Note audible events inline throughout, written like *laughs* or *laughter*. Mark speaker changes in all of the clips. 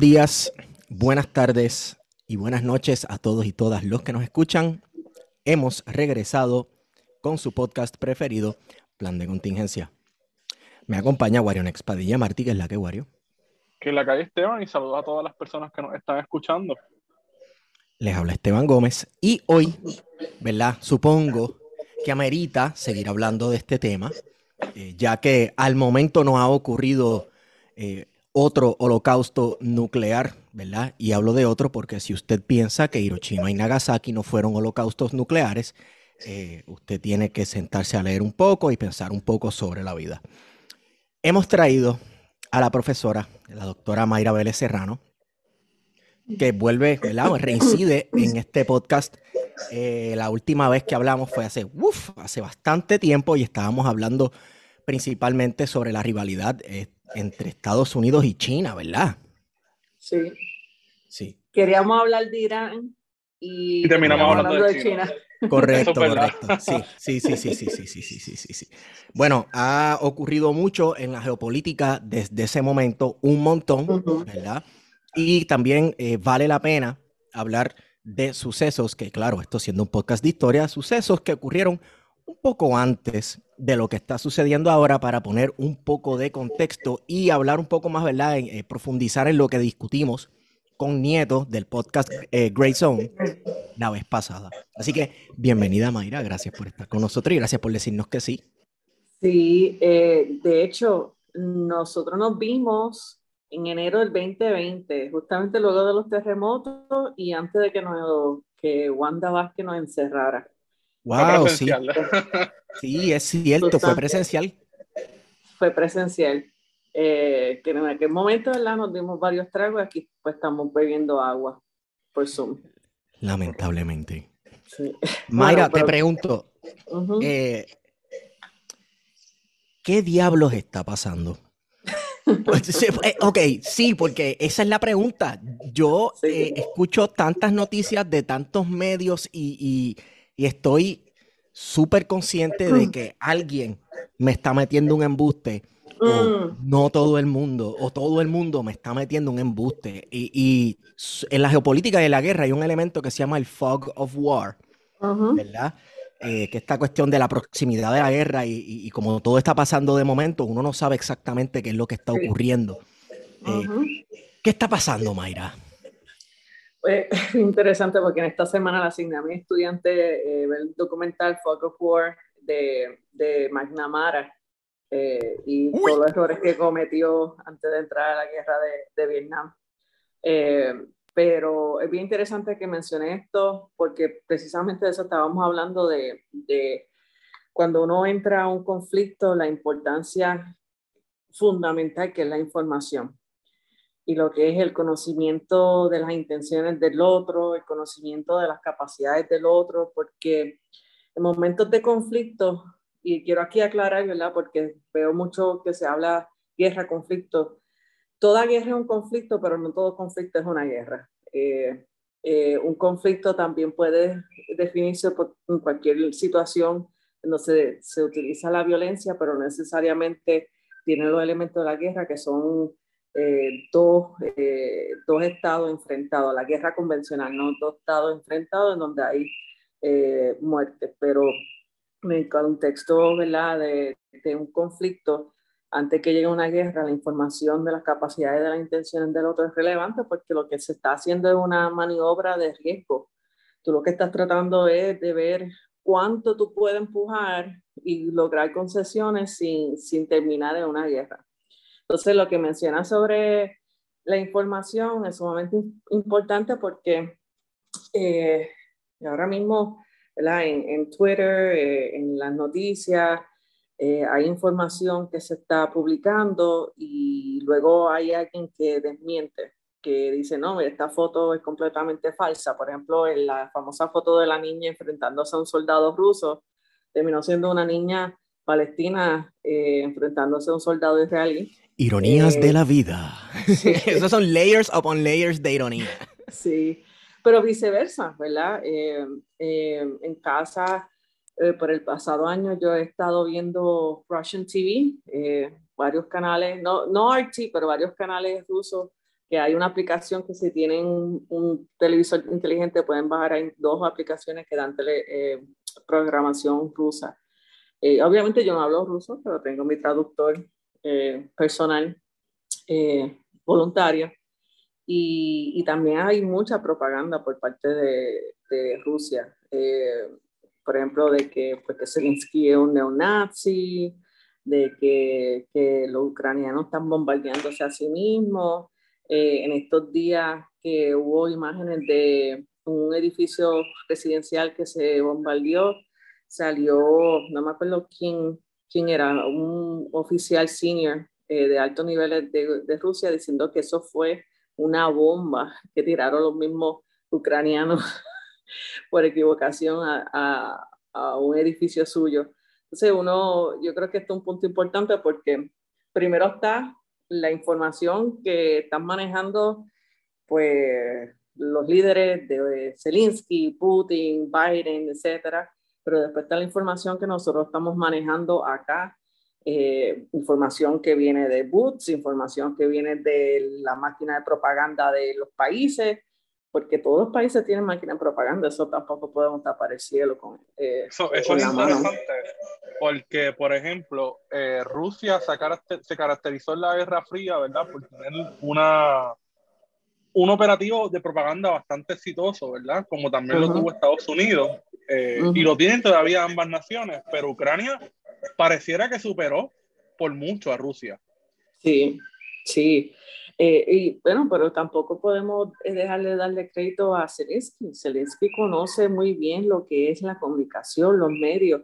Speaker 1: Días, buenas tardes y buenas noches a todos y todas los que nos escuchan. Hemos regresado con su podcast preferido, Plan de Contingencia. Me acompaña Wario Expadilla Martí, que es la que Wario.
Speaker 2: Que la calle Esteban y saludo a todas las personas que nos están escuchando.
Speaker 1: Les habla Esteban Gómez y hoy, ¿verdad? Supongo que amerita seguir hablando de este tema, eh, ya que al momento no ha ocurrido eh, otro holocausto nuclear, ¿verdad? Y hablo de otro porque si usted piensa que Hiroshima y Nagasaki no fueron holocaustos nucleares, eh, usted tiene que sentarse a leer un poco y pensar un poco sobre la vida. Hemos traído a la profesora, la doctora Mayra Vélez Serrano, que vuelve, ¿verdad? Reincide en este podcast. Eh, la última vez que hablamos fue hace, uf, hace bastante tiempo y estábamos hablando principalmente sobre la rivalidad eh, entre Estados Unidos y China, ¿verdad?
Speaker 3: Sí.
Speaker 1: Sí.
Speaker 3: Queríamos hablar de Irán y,
Speaker 2: Y terminamos hablando de China.
Speaker 1: Correcto,
Speaker 2: Eso es verdad.
Speaker 1: correcto. Sí, sí, sí, sí, sí, sí, sí, sí, sí, sí, sí. Bueno, ha ocurrido mucho en la geopolítica desde ese momento, un montón. ¿verdad? Y también eh, vale la pena hablar de sucesos que, claro, esto siendo un podcast de historia, sucesos que ocurrieron un poco antes de lo que está sucediendo ahora para poner un poco de contexto y hablar un poco más, ¿verdad? Eh, profundizar en lo que discutimos con Nieto del podcast eh, Grey Zone la vez pasada. Así que bienvenida Mayra, gracias por estar con nosotros y gracias por decirnos que sí.
Speaker 3: Sí, eh, de hecho, nosotros nos vimos en enero del 2020, justamente luego de los terremotos y antes de que, que Wanda Vázquez nos encerrara.
Speaker 1: Wow, sí, *laughs* sí, es cierto, fue presencial.
Speaker 3: Fue presencial. Eh, que en aquel momento, ¿verdad? Nos dimos varios tragos, aquí pues estamos bebiendo agua por Zoom.
Speaker 1: Lamentablemente.
Speaker 3: Sí. *laughs*
Speaker 1: Mayra,
Speaker 3: Bueno, pero-
Speaker 1: te pregunto, eh, ¿qué diablos está pasando? *laughs* Pues, sí, eh, ok, sí, porque esa es la pregunta. Yo
Speaker 3: Sí.
Speaker 1: eh, escucho tantas noticias de tantos medios y, y- y estoy súper consciente de que alguien me está metiendo un embuste o
Speaker 3: Mm,
Speaker 1: no todo el mundo, o todo el mundo me está metiendo un embuste. Y, y en la geopolítica y en la guerra hay un elemento que se llama el fog of war.
Speaker 3: ujú.
Speaker 1: ¿verdad? Eh, que esta cuestión de la proximidad de la guerra y, y- y como todo está pasando de momento, uno no sabe exactamente qué es lo que está ocurriendo. Eh,
Speaker 3: Ujú.
Speaker 1: ¿Qué está pasando, Mayra?
Speaker 3: Pues, *laughs* interesante porque en esta semana le asigné a mi estudiante eh, el documental Fog of War de, de McNamara eh, y
Speaker 1: Uy.
Speaker 3: todos los errores que cometió antes de entrar a la guerra de, de Vietnam. Eh, pero es bien interesante que mencioné esto porque precisamente de eso estábamos hablando de, de cuando uno entra a un conflicto, la importancia fundamental que es la información y lo que es el conocimiento de las intenciones del otro, el conocimiento de las capacidades del otro, porque en momentos de conflicto, y quiero aquí aclarar, ¿verdad? Porque veo mucho que se habla guerra, conflicto. Toda guerra es un conflicto, pero no todo conflicto es una guerra. Eh, eh, un conflicto también puede definirse por en cualquier situación donde se, se utiliza la violencia, pero necesariamente tiene los elementos de la guerra que son eh, dos, eh, dos estados enfrentados, la guerra convencional, no dos estados enfrentados en donde hay eh, muertes, pero en el contexto ¿verdad? De, de un conflicto antes que llegue una guerra, la información de las capacidades de las intenciones del otro es relevante porque lo que se está haciendo es una maniobra de riesgo. Tú lo que estás tratando es de ver cuánto tú puedes empujar y lograr concesiones sin, sin terminar en una guerra. Entonces, lo que mencionas sobre la información es sumamente importante porque eh, ahora mismo en, Twitter, eh, en las noticias, eh, hay información que se está publicando y luego hay alguien que desmiente, que dice, no, esta foto es completamente falsa. Por ejemplo, en la famosa foto de la niña enfrentándose a un soldado ruso, terminó siendo una niña palestina enfrentándose a un soldado israelí.
Speaker 1: Ironías de la vida. *laughs* *laughs* Esos son layers upon layers de ironía.
Speaker 3: Sí, pero viceversa, ¿verdad? Eh, eh, en casa, eh, por el pasado año, yo he estado viendo Russian TV, varios canales, no, no RT, pero varios canales rusos, que hay una aplicación que si tienen un, televisor inteligente pueden bajar, hay dos aplicaciones que dan tele, programación rusa. obviamente yo no hablo ruso, pero tengo mi traductor personal voluntaria y, también hay mucha propaganda por parte de, Rusia. Eh, por ejemplo, de que, pues, que Zelensky es un neonazi, de que, que, los ucranianos están bombardeándose a sí mismos. Eh, en estos días que hubo imágenes de un edificio residencial que se bombardeó, salió, no me acuerdo quién, quién era, un oficial senior eh, de altos niveles de, Rusia diciendo que eso fue una bomba que tiraron los mismos ucranianos *laughs* por equivocación a, a, un edificio suyo. Entonces, uno, yo creo que esto es un punto importante porque primero está la información que están manejando, pues, los líderes de Zelensky, Putin, Biden, etcétera, pero después está la información que nosotros estamos manejando acá eh, información que viene de Boots, información que viene de la máquina de propaganda de los países, porque todos los países tienen máquina de propaganda, eso tampoco podemos tapar el cielo con
Speaker 2: eh, Eso, es interesante, porque, por ejemplo, eh, Rusia se, se, caracterizó en la Guerra Fría, ¿verdad?, por tener una, un operativo de propaganda bastante exitoso, ¿verdad?, como también lo tuvo Estados Unidos, y lo tienen todavía ambas naciones, pero Ucrania pareciera que superó por mucho a Rusia.
Speaker 3: Sí, sí. Eh, y bueno, pero tampoco podemos dejarle darle crédito a Zelensky. Zelensky conoce muy bien lo que es la comunicación, los medios.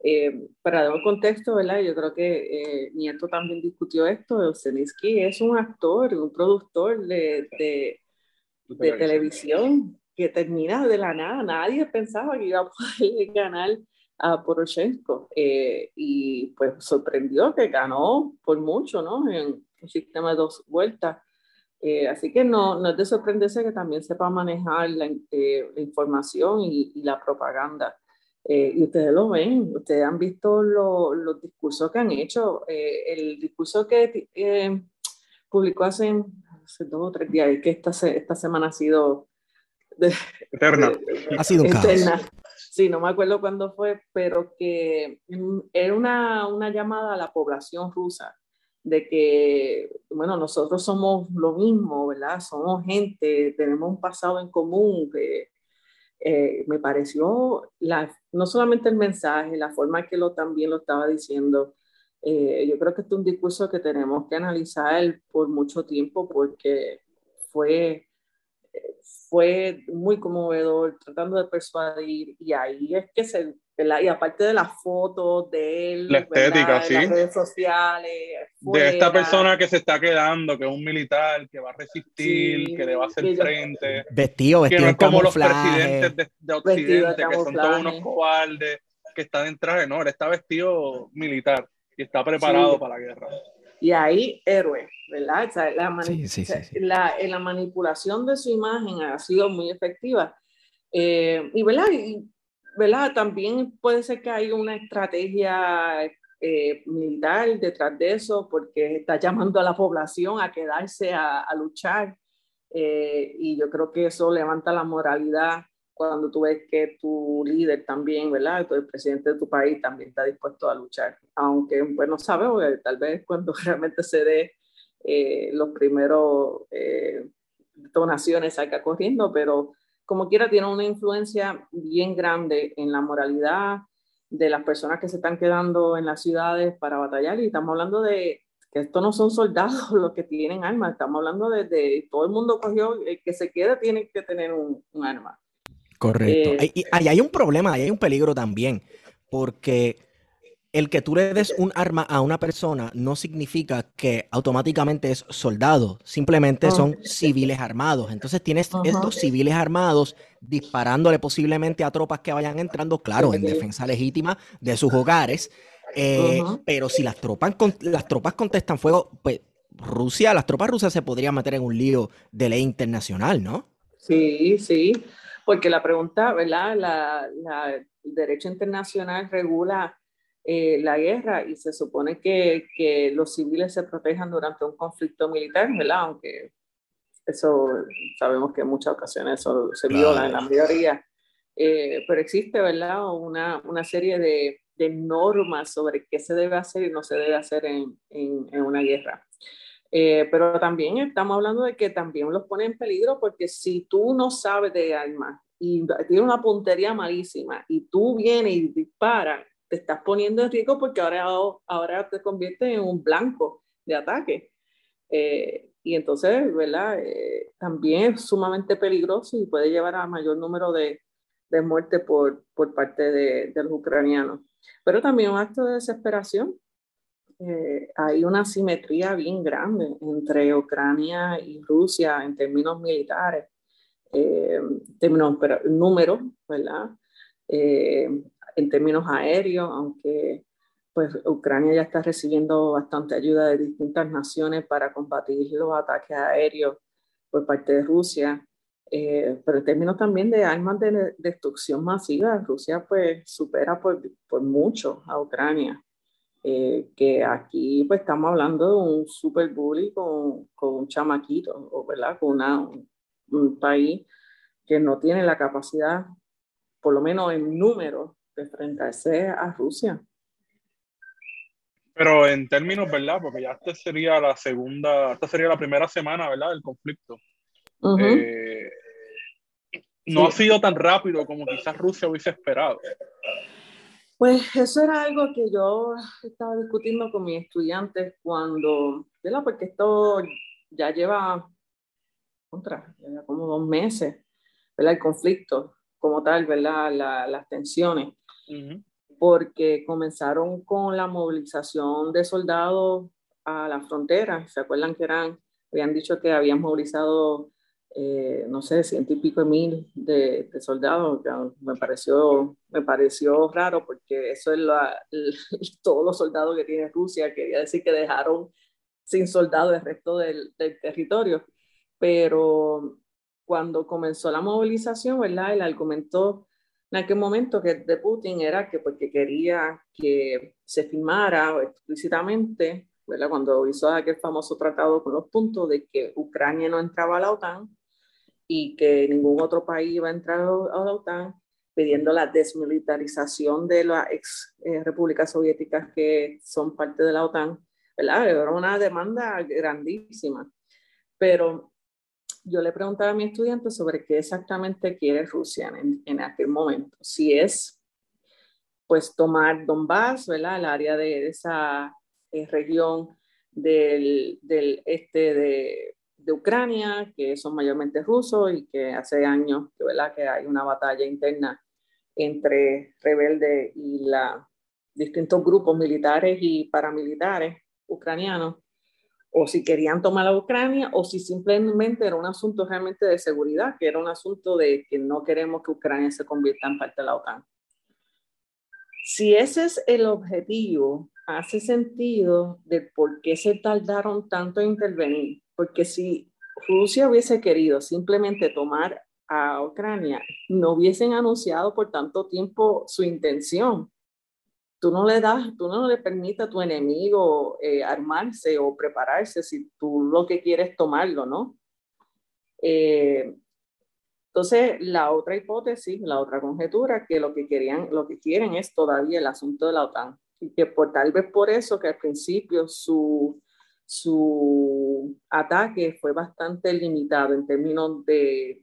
Speaker 3: Eh, para dar un contexto, ¿verdad? Yo creo que eh, Nieto también discutió esto. Zelensky es un actor, un productor de, de, de televisión que termina de la nada. Nadie pensaba que iba a poder *laughs* ganar a Poroshenko eh, y pues sorprendió que ganó por mucho, ¿no? En un sistema de dos vueltas. Eh, así que no, no es de sorprenderse que también sepa manejar la, eh, información y, la propaganda. Y ustedes lo ven, ustedes han visto los discursos que han hecho. el discurso que publicó hace, hace, dos o tres días, que esta, esta semana ha sido...
Speaker 2: eterna.
Speaker 1: ha sido un eterna
Speaker 3: sí, no me acuerdo cuándo fue, pero que era una, una llamada a la población rusa de que, bueno, nosotros somos lo mismo, ¿verdad? Somos gente, tenemos un pasado en común. Que, eh, me pareció la, no solamente el mensaje, la forma que lo también lo estaba diciendo. Eh, yo creo que este es un discurso que tenemos que analizar por mucho tiempo porque fue fue muy conmovedor, tratando de persuadir, y ahí es que se, y aparte de las fotos de él,
Speaker 2: la estética, sí.
Speaker 3: las redes sociales,
Speaker 2: de esta persona que se está quedando, que es un militar, que va a resistir, que le va a hacer frente,
Speaker 1: vestido, vestido que no es
Speaker 2: como los presidentes de, Occidente, que son todos unos cobardes, que están en traje, no, él está vestido militar y está preparado para la guerra.
Speaker 3: Y ahí, héroe, ¿verdad? la, la, manipulación de su imagen ha sido muy efectiva. Eh, y, ¿verdad? Y, ¿verdad? También puede ser que haya una estrategia eh, militar detrás de eso, porque está llamando a la población a quedarse a, luchar. Eh, y yo creo que eso levanta la moralidad cuando tú ves que tu líder también, ¿verdad? El presidente de tu país también está dispuesto a luchar. Aunque, bueno, sabemos que tal vez *laughs* cuando realmente se dé eh, los primeros eh, donaciones salga corriendo, pero como quiera tiene una influencia bien grande en la moralidad de las personas que se están quedando en las ciudades para batallar y estamos hablando de que esto no son soldados *laughs* los que tienen armas, estamos hablando de, todo el mundo cogió, el que se queda tiene que tener un, arma.
Speaker 1: Correcto. Eh, y ahí hay un problema, ahí hay un peligro también, porque el que tú le des un arma a una persona no significa que automáticamente es soldado, simplemente son civiles armados. Entonces tienes estos civiles armados disparándole posiblemente a tropas que vayan entrando, claro, en defensa legítima de sus hogares. Eh, pero si las tropas, las tropas contestan fuego, pues Rusia, las tropas rusas se podrían meter en un lío de ley internacional, ¿no?
Speaker 3: Sí, sí, porque la pregunta, ¿verdad? La, la, el derecho internacional regula eh, la guerra y se supone que, que, los civiles se protejan durante un conflicto militar, ¿verdad? Aunque eso sabemos que en muchas ocasiones eso se viola en la mayoría. Eh, pero existe, ¿verdad? Una, una serie de, de, normas sobre qué se debe hacer y no se debe hacer en, en, en una guerra. Eh, pero también estamos hablando de que también los pone en peligro porque si tú no sabes de armas y tienes una puntería malísima y tú vienes y disparas, te estás poniendo en riesgo porque ahora, ahora te conviertes en un blanco de ataque. Eh, y entonces, ¿verdad? Eh, también es sumamente peligroso y puede llevar a mayor número de, de muertes por, por parte de, de, los ucranianos. Pero también un acto de desesperación. Eh, hay una simetría bien grande entre Ucrania y Rusia en términos militares, en términos números, ¿verdad? En términos aéreos, aunque pues Ucrania ya está recibiendo bastante ayuda de distintas naciones para combatir los ataques aéreos por parte de Rusia, eh, pero en términos también de armas de destrucción masiva, Rusia pues supera por, por mucho a Ucrania, eh, que aquí pues estamos hablando de un super bully con, con un chamaquito, o, ¿verdad? Con una, un país que no tiene la capacidad, por lo menos en números, de enfrentarse a Rusia.
Speaker 2: Pero en términos, ¿verdad? Porque ya esta sería la segunda, esta sería la primera semana, ¿verdad? Del conflicto. Eh, no ha sido tan rápido como quizás Rusia hubiese esperado.
Speaker 3: Pues eso era algo que yo estaba discutiendo con mis estudiantes cuando, ¿verdad? Porque esto ya lleva, contra, ya como dos meses, ¿verdad? El conflicto como tal, ¿verdad? las tensiones porque comenzaron con la movilización de soldados a la frontera. ¿Se acuerdan que eran, habían dicho que habían movilizado, eh, no sé, ciento y pico de mil de, soldados? Me pareció, me pareció raro porque eso es la, *laughs* todos los soldados que tiene Rusia, quería decir que dejaron sin soldados el resto del, del territorio. Pero cuando comenzó la movilización, ¿verdad? El argumento en aquel momento que de Putin era que porque quería que se firmara explícitamente, ¿verdad? cuando hizo aquel famoso tratado con los puntos de que Ucrania no entraba a la OTAN y que ningún otro país iba a entrar a la OTAN, pidiendo la desmilitarización de las ex eh, repúblicas soviéticas que son parte de la OTAN, ¿verdad? Era una demanda grandísima. Pero yo le preguntaba a mi estudiante sobre qué exactamente quiere Rusia en, en aquel momento. Si es, pues, tomar Donbass, ¿verdad? El área de, esa eh, región del, del este de, de, Ucrania, que son mayormente rusos y que hace años, ¿verdad? Que hay una batalla interna entre rebeldes y la, distintos grupos militares y paramilitares ucranianos o si querían tomar a Ucrania o si simplemente era un asunto realmente de seguridad, que era un asunto de que no queremos que Ucrania se convierta en parte de la OTAN. Si ese es el objetivo, hace sentido de por qué se tardaron tanto en intervenir, porque si Rusia hubiese querido simplemente tomar a Ucrania, no hubiesen anunciado por tanto tiempo su intención tú no le das, tú no le permites a tu enemigo eh, armarse o prepararse si tú lo que quieres es tomarlo, ¿no? Eh, Entonces, la otra hipótesis, la otra conjetura, que lo que querían, lo que quieren es todavía el asunto de la OTAN. Y que por, tal vez por eso que al principio su, su ataque fue bastante limitado en términos de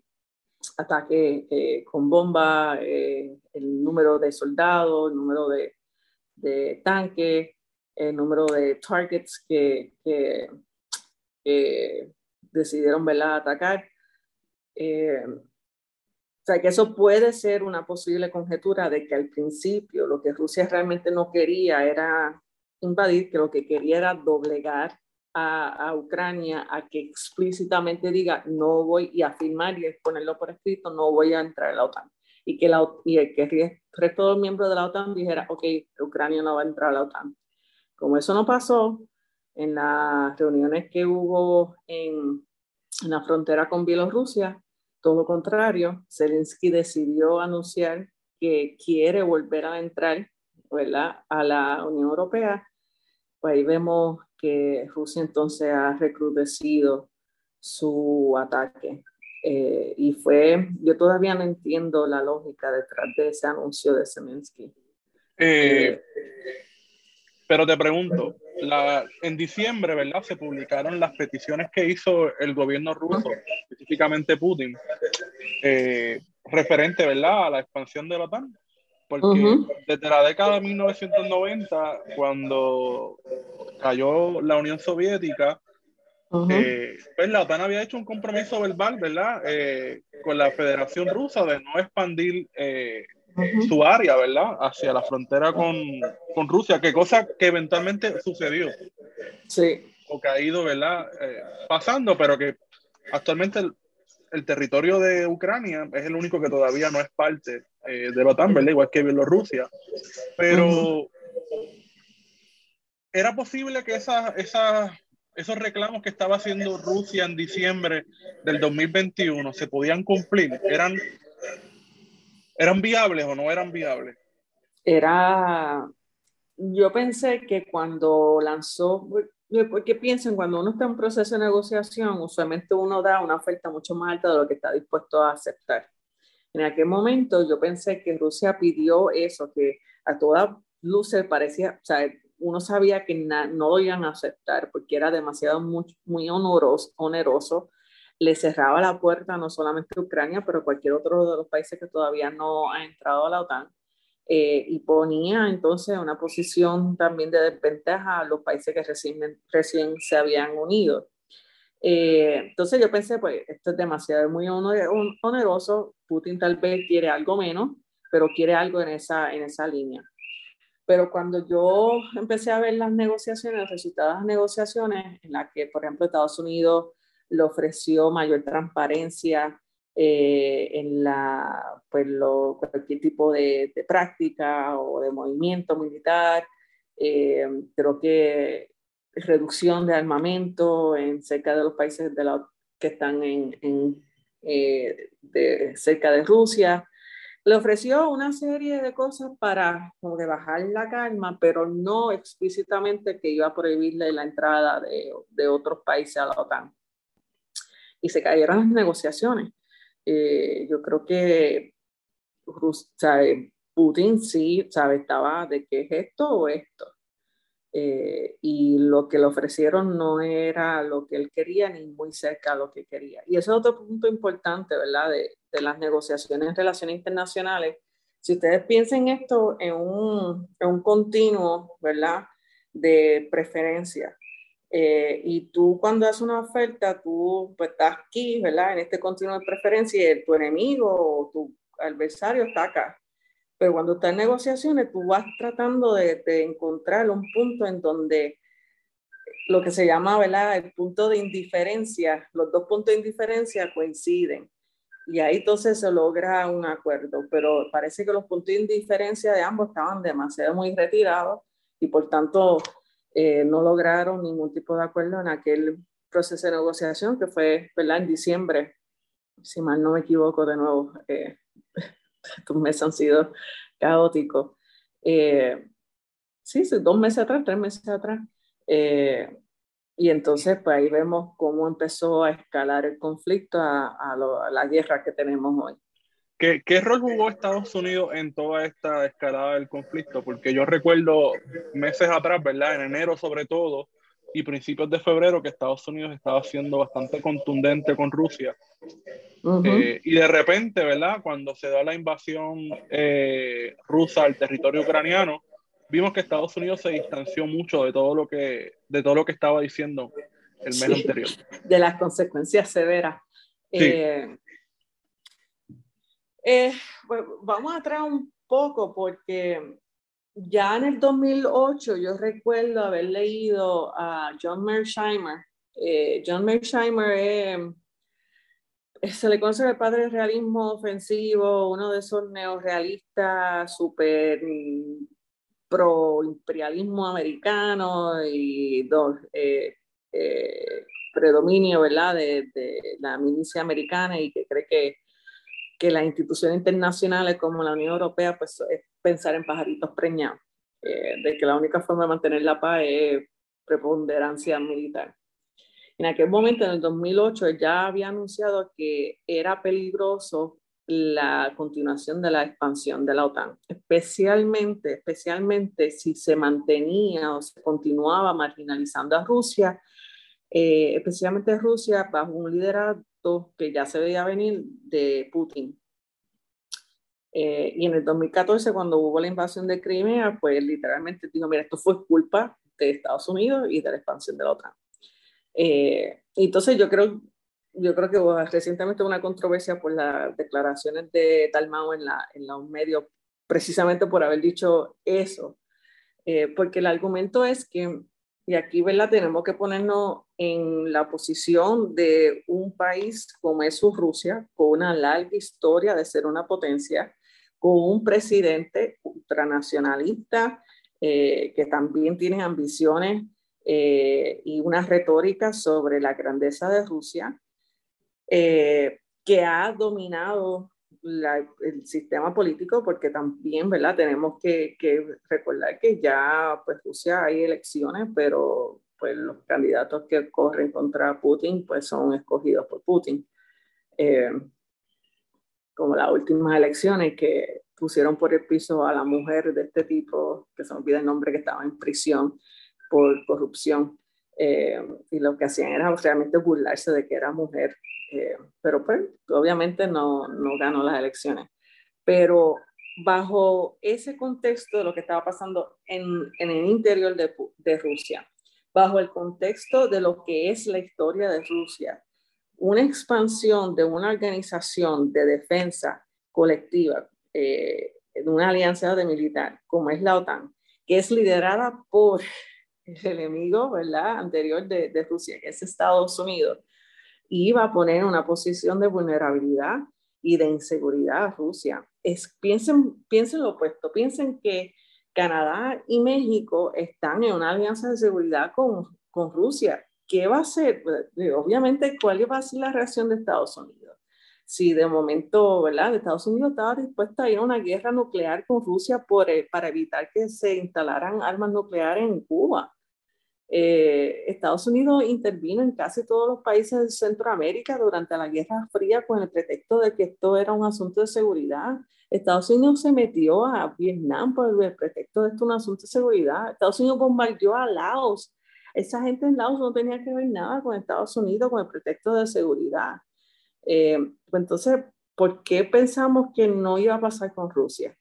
Speaker 3: ataque eh, con bomba, eh, el número de soldados, el número de, de tanques, el número de targets que, que, decidieron ¿verdad? atacar. Eh, o sea, que eso puede ser una posible conjetura de que al principio lo que Rusia realmente no quería era invadir, que lo que quería era doblegar a, a, Ucrania a que explícitamente diga no voy y afirmar y ponerlo por escrito, no voy a entrar en la OTAN. Y que, la, y que el resto de los miembros de la OTAN dijera, ok, Ucrania no va a entrar a la OTAN. Como eso no pasó, en las reuniones que hubo en, en la frontera con Bielorrusia, todo lo contrario, Zelensky decidió anunciar que quiere volver a entrar ¿verdad? a la Unión Europea. Pues ahí vemos que Rusia entonces ha recrudecido su ataque. Eh, y fue, yo todavía no entiendo la lógica detrás de ese anuncio de Zelensky.
Speaker 2: Eh, pero te pregunto, la, en diciembre, ¿verdad? Se publicaron las peticiones que hizo el gobierno ruso, específicamente Putin, eh, referente, ¿verdad? A la expansión de la OTAN. Porque desde la década de 1990, cuando cayó la Unión Soviética, eh, pues la OTAN había hecho un compromiso verbal, ¿verdad? Eh, con la Federación Rusa de no expandir su área, ¿verdad? Hacia la frontera con, con, Rusia, que cosa que eventualmente sucedió.
Speaker 3: Sí.
Speaker 2: O que ha ido, ¿verdad? Eh, pasando, pero que actualmente el, territorio de Ucrania es el único que todavía no es parte eh, de la OTAN, ¿verdad? Igual que Bielorrusia. Pero era posible que esa, esa, esos reclamos que estaba haciendo Rusia en diciembre del 2021 se podían cumplir. Eran ¿Eran viables o no eran viables?
Speaker 3: Era, yo pensé que cuando lanzó, porque piensen, cuando uno está en proceso de negociación, usualmente uno da una oferta mucho más alta de lo que está dispuesto a aceptar. En aquel momento yo pensé que Rusia pidió eso, que a toda luces parecía, o sea, uno sabía que no lo iban a aceptar porque era demasiado muy, muy oneroso, oneroso le cerraba la puerta no solamente a Ucrania, pero a cualquier otro de los países que todavía no ha entrado a la OTAN. Eh, y ponía entonces una posición también de desventaja a los países que recién, recién se habían unido. Eh, entonces yo pensé, pues esto es demasiado, muy oneroso, Putin tal vez quiere algo menos, pero quiere algo en esa, en esa línea. Pero cuando yo empecé a ver las negociaciones, los resultados de las negociaciones, en las que, por ejemplo, Estados Unidos le ofreció mayor transparencia eh, en la, pues lo, cualquier tipo de, práctica o de movimiento militar. Eh, creo que reducción de armamento en cerca de los países de la, que están en, eh, de, cerca de Rusia. Le ofreció una serie de cosas para como de bajar la calma, pero no explícitamente que iba a prohibirle la entrada de, de otros países a la OTAN y se cayeron las negociaciones. Eh, yo creo que Putin sí sabe, estaba de qué es esto o esto. Eh, y lo que le ofrecieron no era lo que él quería ni muy cerca de lo que quería. Y ese es otro punto importante, ¿verdad? De, de las negociaciones en relaciones internacionales. Si ustedes piensan esto en un, en un continuo, ¿verdad? De preferencia. Eh, y tú cuando haces una oferta, tú pues, estás aquí, ¿verdad? En este continuo de preferencia y tu enemigo o tu adversario está acá. Pero cuando estás en negociaciones, tú vas tratando de, de encontrar un punto en donde lo que se llama, ¿verdad? El punto de indiferencia, los dos puntos de indiferencia coinciden. Y ahí entonces se logra un acuerdo, pero parece que los puntos de indiferencia de ambos estaban demasiado muy retirados y por tanto eh, no lograron ningún tipo de acuerdo en aquel proceso de negociación que fue ¿verdad? en diciembre, si mal no me equivoco de nuevo, eh, *laughs* estos meses han sido caóticos. Eh, sí, dos meses atrás, tres meses atrás. y entonces, pues ahí vemos cómo empezó a escalar el conflicto a, a, la guerra que tenemos hoy.
Speaker 2: ¿Qué, ¿Qué, rol jugó Estados Unidos en toda esta escalada del conflicto? Porque yo recuerdo meses atrás, ¿verdad? En enero sobre todo, y principios de febrero, que Estados Unidos estaba siendo bastante contundente con Rusia. Eh, y de repente, ¿verdad? Cuando se da la invasión eh, rusa al territorio ucraniano, vimos que Estados Unidos se distanció mucho de todo lo que, de todo lo que estaba diciendo el mes anterior. *laughs*
Speaker 3: De las consecuencias severas. Eh, eh, vamos atrás un poco porque ya en el 2008 yo recuerdo haber leído a John Mersheimer. Eh, John Mersheimer se le conoce el padre del realismo ofensivo, uno de esos neorealistas súper pro-imperialismo americano y dos, eh, eh, predominio ¿verdad? De, la milicia americana y que cree que, que las instituciones internacionales como la Unión Europea pues, es pensar en pajaritos preñados, eh, de que la única forma de mantener la paz es preponderancia militar. En aquel momento, en el 2008, ya había anunciado que era peligroso la continuación de la expansión de la OTAN, especialmente, especialmente si se mantenía o se continuaba marginalizando a Rusia, eh, especialmente Rusia bajo un que ya se veía venir de Putin. Eh, y en el 2014, cuando hubo la invasión de Crimea, pues literalmente dijo, mira, esto fue culpa de Estados Unidos y de la expansión de la OTAN. Eh, entonces yo creo yo creo que hubo recientemente una controversia por las declaraciones de Dalmau en, la, en los medios, precisamente por haber dicho eso, eh, porque el argumento es que, y aquí ¿verdad? tenemos que ponernos en la posición de un país como es Rusia, con una larga historia de ser una potencia, con un presidente ultranacionalista eh, que también tiene ambiciones eh, y una retórica sobre la grandeza de Rusia, eh, que ha dominado el sistema político, porque también, ¿verdad? Tenemos que, recordar que ya, pues, Rusia hay elecciones, pero pues los candidatos que corren contra Putin, pues son escogidos por Putin. Eh, como las últimas elecciones que pusieron por el piso a la mujer de este tipo, que se me olvida el nombre, que estaba en prisión por corrupción. Eh, y lo que hacían era realmente burlarse de que era mujer eh, pero pues obviamente no, no ganó las elecciones. Pero bajo ese contexto de lo que estaba pasando en, en el interior de, de, Rusia, bajo el contexto de lo que es la historia de Rusia, una expansión de una organización de defensa colectiva, eh, de una alianza de militar como es la OTAN, que es liderada por el enemigo ¿verdad? anterior de, Rusia, que es Estados Unidos, iba a poner en una posición de vulnerabilidad y de inseguridad a Rusia. Es, piensen, piensen lo opuesto, piensen que Canadá y México están en una alianza de seguridad con, con Rusia. ¿Qué va a ser? Pues, obviamente, ¿cuál va a ser la reacción de Estados Unidos? Si de momento, ¿verdad? Estados Unidos estaba dispuesta a ir a una guerra nuclear con Rusia eh, para evitar que se instalaran armas nucleares en Cuba. Eh, Estados Unidos intervino en casi todos los países de Centroamérica durante la Guerra Fría con el pretexto de que esto era un asunto de seguridad. Estados Unidos se metió a Vietnam por el pretexto de esto un asunto de seguridad. Estados Unidos bombardeó a Laos. Esa gente en Laos no tenía que ver nada con Estados Unidos con el pretexto de seguridad. Eh, pues entonces, ¿por qué pensamos que no iba a pasar con Rusia?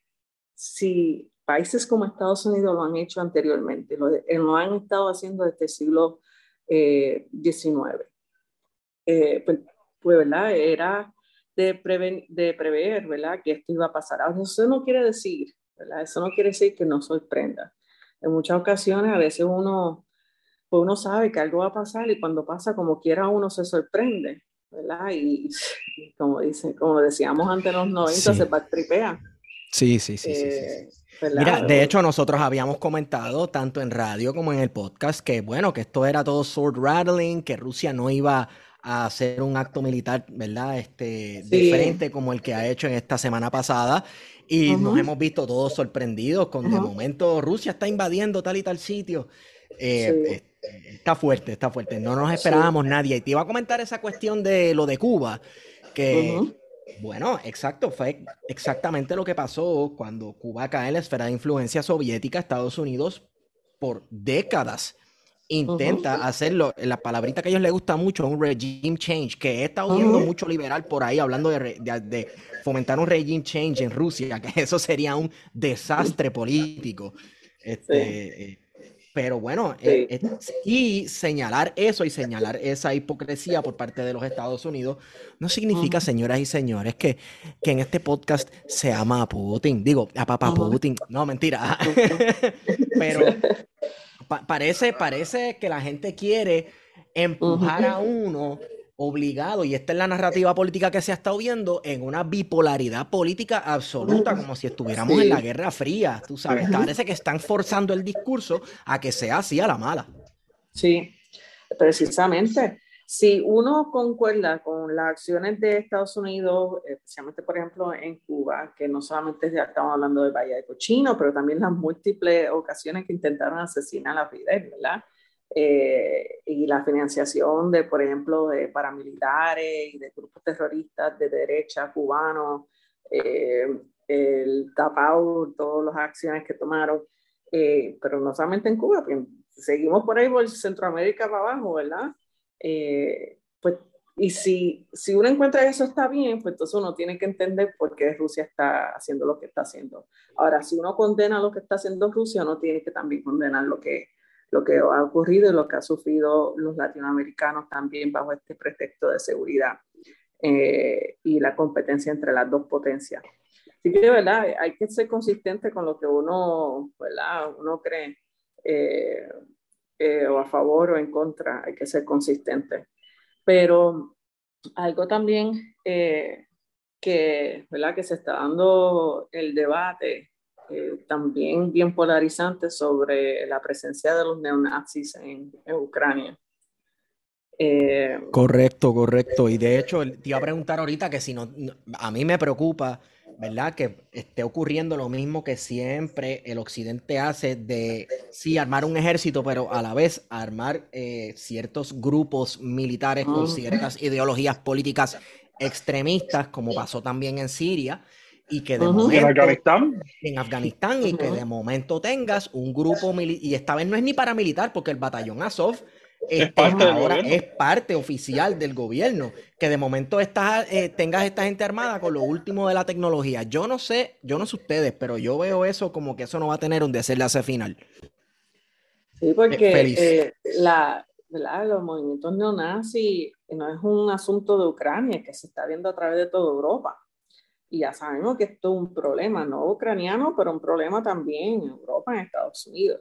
Speaker 3: Si países como Estados Unidos lo han hecho anteriormente, lo, eh, han estado haciendo desde el siglo XIX. Eh, eh, pues, pues, ¿verdad? Era de, de prever, ¿verdad? Que esto iba a pasar. Ahora, eso no quiere decir, ¿verdad? Eso no quiere decir que no sorprenda. En muchas ocasiones, a veces uno, pues uno sabe que algo va a pasar y cuando pasa, como quiera, uno se sorprende, ¿verdad? Y, como, dice, como decíamos antes en los 90, se tripea.
Speaker 1: Sí, sí, sí, sí, sí. Mira, de hecho nosotros habíamos comentado tanto en radio como en el podcast que bueno, que esto era todo sword rattling, que Rusia no iba a hacer un acto militar, ¿verdad? Este, diferente como el que ha hecho en esta semana pasada. Y nos hemos visto todos sorprendidos con de momento Rusia está invadiendo tal y tal sitio. Eh, está fuerte, está fuerte. No nos esperábamos nadie. Y te iba a comentar esa cuestión de lo de Cuba, que, bueno, exacto, fue exactamente lo que pasó cuando Cuba cae en la esfera de influencia soviética, Estados Unidos, por décadas intenta hacerlo, la palabrita que a ellos les gusta mucho, un regime change, que he estado viendo mucho liberal por ahí hablando de, fomentar un regime change en Rusia, *laughs* que eso sería un desastre político. Este, eh, pero bueno, eh, y señalar eso y señalar esa hipocresía por parte de los Estados Unidos no significa, señoras y señores, que, que en este podcast se ama a Putin. Digo, a papá Putin. No, mentira. *laughs* pero parece, parece que la gente quiere empujar a uno obligado, y esta es la narrativa política que se ha estado viendo, en una bipolaridad política absoluta, como si estuviéramos en la Guerra Fría, tú sabes, parece que están forzando el discurso a que sea así a la mala.
Speaker 3: Sí, precisamente. Si uno concuerda con las acciones de Estados Unidos, especialmente por ejemplo en Cuba, que no solamente estamos hablando del Valle de Cochino, pero también las múltiples ocasiones que intentaron asesinar a Fidel, ¿verdad? Eh, y la financiación de, por ejemplo, de paramilitares y de grupos terroristas de derecha cubanos, eh, el tapado, todas las acciones que tomaron, eh, pero no solamente en Cuba, seguimos por ahí por Centroamérica para abajo, ¿verdad? pues, y si, si uno encuentra que eso está bien, pues entonces uno tiene que entender por qué Rusia está haciendo lo que está haciendo. Ahora, si uno condena lo que está haciendo Rusia, uno tiene que también condenar lo que lo que ha ocurrido y lo que han sufrido los latinoamericanos también bajo este pretexto de seguridad eh, y la competencia entre las dos potencias. Así que, ¿verdad? Hay que ser consistente con lo que uno, ¿verdad? Uno cree, eh, eh, o a favor o en contra, hay que ser consistente. Pero algo también que, ¿verdad? que se está dando el debate eh, también bien polarizante sobre la presencia de los neonazis en, Ucrania.
Speaker 1: Eh, correcto, correcto. Y de hecho, te iba a preguntar ahorita que si no, a mí me preocupa, ¿verdad? Que esté ocurriendo lo mismo que siempre el occidente hace de, sí, armar un ejército, pero a la vez armar eh, ciertos grupos militares con ciertas ideologías políticas extremistas, como pasó también en Siria y que de momento
Speaker 2: en Afganistán
Speaker 1: en Afganistán y que de momento tengas un grupo y esta vez no es ni paramilitar porque el batallón Azov es, parte ahora es parte oficial del gobierno que de momento estás, eh, tengas esta gente armada con lo último de la tecnología. Yo no sé yo no sé ustedes pero yo veo eso como que eso no va a tener un desenlace final.
Speaker 3: Sí porque eh, la, los movimientos neonazis no es un asunto de Ucrania que se está viendo a través de toda Europa y ya sabemos que esto es un problema, no ucraniano, pero un problema también en Europa, en Estados Unidos.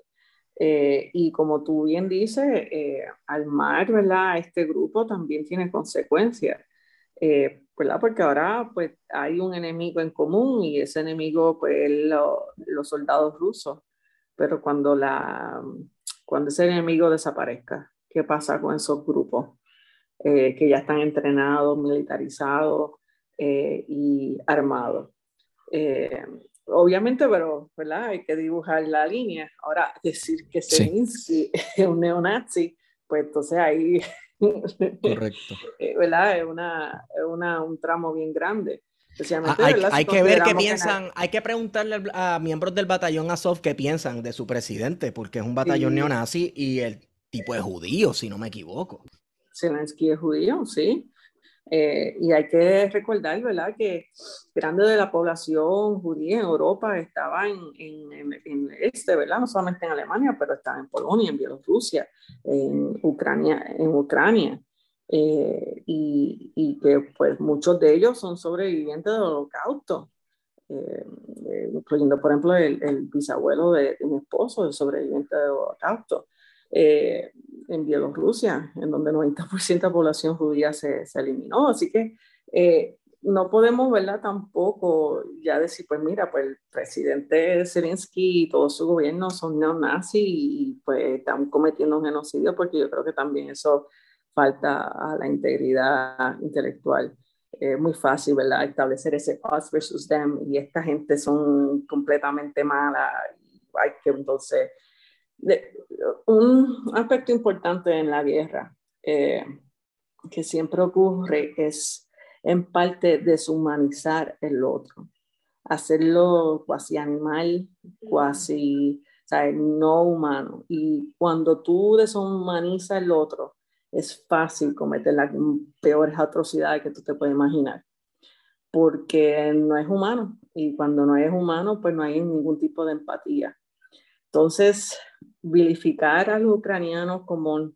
Speaker 3: Eh, y como tú bien dices, eh, al mar, ¿verdad? Este grupo también tiene consecuencias, eh, ¿verdad? Porque ahora pues hay un enemigo en común y ese enemigo pues los soldados rusos. Pero cuando, la, cuando ese enemigo desaparezca, ¿qué pasa con esos grupos que ya están entrenados, militarizados? Eh, y armado. Eh, obviamente, pero ¿verdad? hay que dibujar la línea. Ahora, decir que Zelensky es *laughs* un neonazi, pues entonces ahí *laughs*
Speaker 1: Correcto.
Speaker 3: Eh, ¿verdad? Es, una, una, un tramo bien grande.
Speaker 1: Ah, hay, hay que ver qué piensan, hay que preguntarle a miembros del batallón Azov qué piensan de su presidente, porque es un batallón neonazi y el tipo es judío, si no me equivoco.
Speaker 3: Zelensky es judío, sí. Eh, y hay que recordar, ¿verdad?, que grande de la población judía en Europa estaba en, este, ¿verdad?, no solamente en Alemania, pero estaba en Polonia, en Bielorrusia, en Ucrania, en Ucrania. Eh, y, que pues muchos de ellos son sobrevivientes del holocausto, eh, incluyendo por ejemplo el, el bisabuelo de, de, mi esposo, el sobreviviente del holocausto. Eh, en Bielorrusia, en donde el 90% de la población judía se, se eliminó. Así que eh, no podemos, ¿verdad? Tampoco ya decir, pues mira, pues el presidente Zelensky y todo su gobierno son neonazis y pues están cometiendo un genocidio, porque yo creo que también eso falta a la integridad intelectual. Es muy fácil, ¿verdad? Establecer ese us versus them y esta gente son completamente mala. Hay que entonces un aspecto importante en la guerra eh, que siempre ocurre es en parte deshumanizar el otro, hacerlo cuasi animal, cuasi o sea, no humano. Y cuando tú deshumanizas el otro, es fácil cometer las peores atrocidades que tú te puedes imaginar, porque no es humano. Y cuando no es humano, pues no hay ningún tipo de empatía. Entonces, vilificar a los ucranianos como,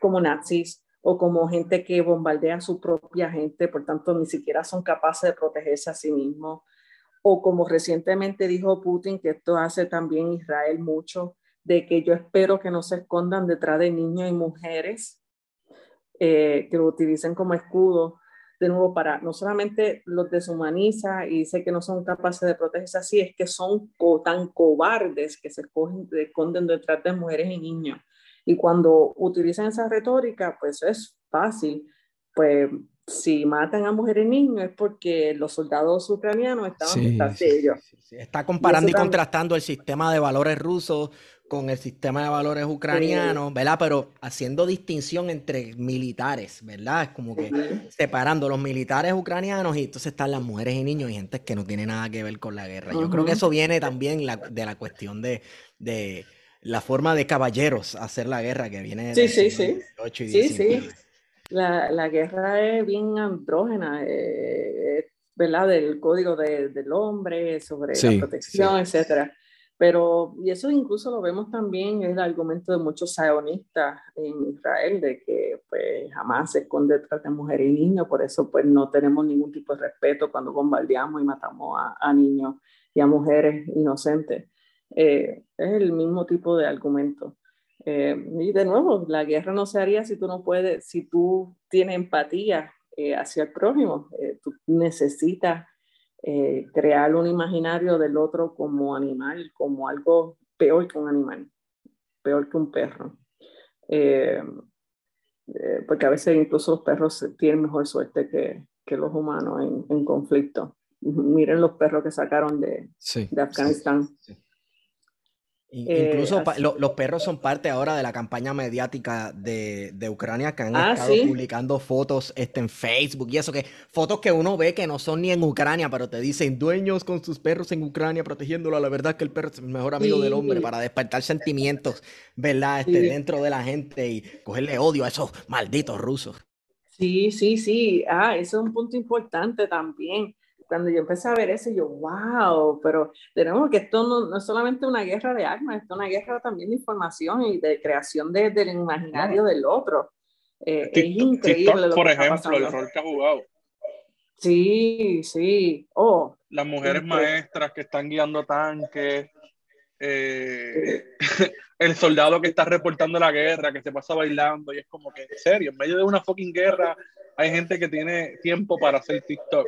Speaker 3: como nazis o como gente que bombardea a su propia gente, por tanto, ni siquiera son capaces de protegerse a sí mismos, o como recientemente dijo Putin, que esto hace también Israel mucho, de que yo espero que no se escondan detrás de niños y mujeres, eh, que lo utilicen como escudo de nuevo para no solamente los deshumaniza y dice que no son capaces de protegerse así, es que son tan cobardes que se esconden detrás de mujeres y niños. Y cuando utilizan esa retórica, pues es fácil. Pues si matan a mujeres y niños es porque los soldados ucranianos estaban detrás de ellos.
Speaker 1: Está comparando y, contrastando el sistema de valores rusos con el sistema de valores ucraniano, ¿verdad? Pero haciendo distinción entre militares, ¿verdad? Es como que separando los militares ucranianos y entonces están las mujeres y niños y gente que no tiene nada que ver con la guerra. Yo creo que eso viene también de la cuestión de, la forma de caballeros hacer la guerra que viene
Speaker 3: de sí, sí, sí. Sí, sí. La, guerra es bien andrógena, eh, ¿verdad? Del código del hombre, sobre la protección, etcétera. Pero, y eso incluso lo vemos también, es el argumento de muchos sionistas en Israel, de que pues jamás se esconde detrás de mujeres y niños, por eso pues no tenemos ningún tipo de respeto cuando bombardeamos y matamos a, niños y a mujeres inocentes. Eh, es el mismo tipo de argumento. Eh, y de nuevo, la guerra no se haría si tú no puedes, si tú tienes empatía eh, hacia el prójimo, tú necesitas eh, crear un imaginario del otro como animal, como algo peor que un animal, peor que un perro. Eh, eh, porque a veces incluso los perros tienen mejor suerte que, que los humanos en, en, conflicto. Miren los perros que sacaron de, de Afganistán.
Speaker 1: Incluso eh, los perros son parte ahora de la campaña mediática de, de Ucrania que han ah, estado publicando fotos este, en Facebook y eso, que fotos que uno ve que no son ni en Ucrania, pero te dicen dueños con sus perros en Ucrania protegiéndolo. La verdad es que el perro es el mejor amigo del hombre para despertar sentimientos, ¿verdad? Este, Dentro de la gente y cogerle odio a esos malditos rusos.
Speaker 3: Sí, sí, sí. Ah, eso es un punto importante también cuando yo empecé a ver eso, yo, wow, pero tenemos que esto no, es solamente una guerra de armas, esto es una guerra también de información y de creación de, del imaginario del otro. Eh, es increíble.
Speaker 2: por ejemplo, el rol que ha jugado.
Speaker 3: Sí, sí. Oh,
Speaker 2: Las mujeres maestras que están guiando tanques. Eh, *laughs* el soldado que está reportando la guerra, que se pasa bailando, y es como que, en serio, en medio de una fucking guerra, hay gente que tiene tiempo para hacer TikTok.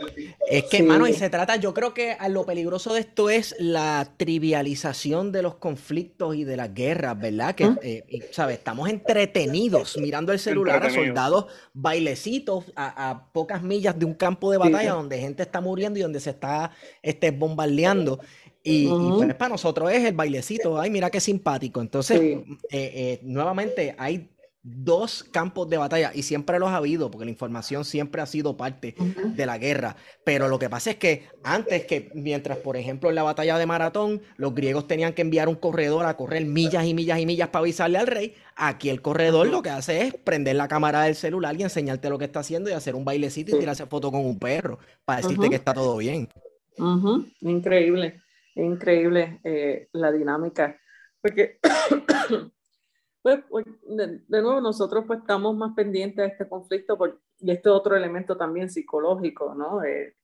Speaker 1: Es que, hermano, y se trata, yo creo que lo peligroso de esto es la trivialización de los conflictos y de las guerras, ¿verdad? Que, eh, ¿sabes? Estamos entretenidos mirando el celular a soldados bailecitos a, pocas millas de un campo de batalla donde gente está muriendo y donde se está este, bombardeando. Y, pues, para nosotros es el bailecito, ay, mira qué simpático. Entonces, eh, eh, nuevamente, hay dos campos de batalla y siempre los ha habido porque la información siempre ha sido parte de la guerra. Pero lo que pasa es que antes que, mientras por ejemplo en la batalla de Maratón, los griegos tenían que enviar un corredor a correr millas y millas y millas para avisarle al rey, aquí el corredor lo que hace es prender la cámara del celular y enseñarte lo que está haciendo y hacer un bailecito y tirarse foto con un perro para decirte que está todo bien.
Speaker 3: Increíble, increíble eh, la dinámica. Porque Pues, pues de, nuevo, nosotros pues estamos más pendientes de este conflicto y este otro elemento también psicológico, ¿no? Eh,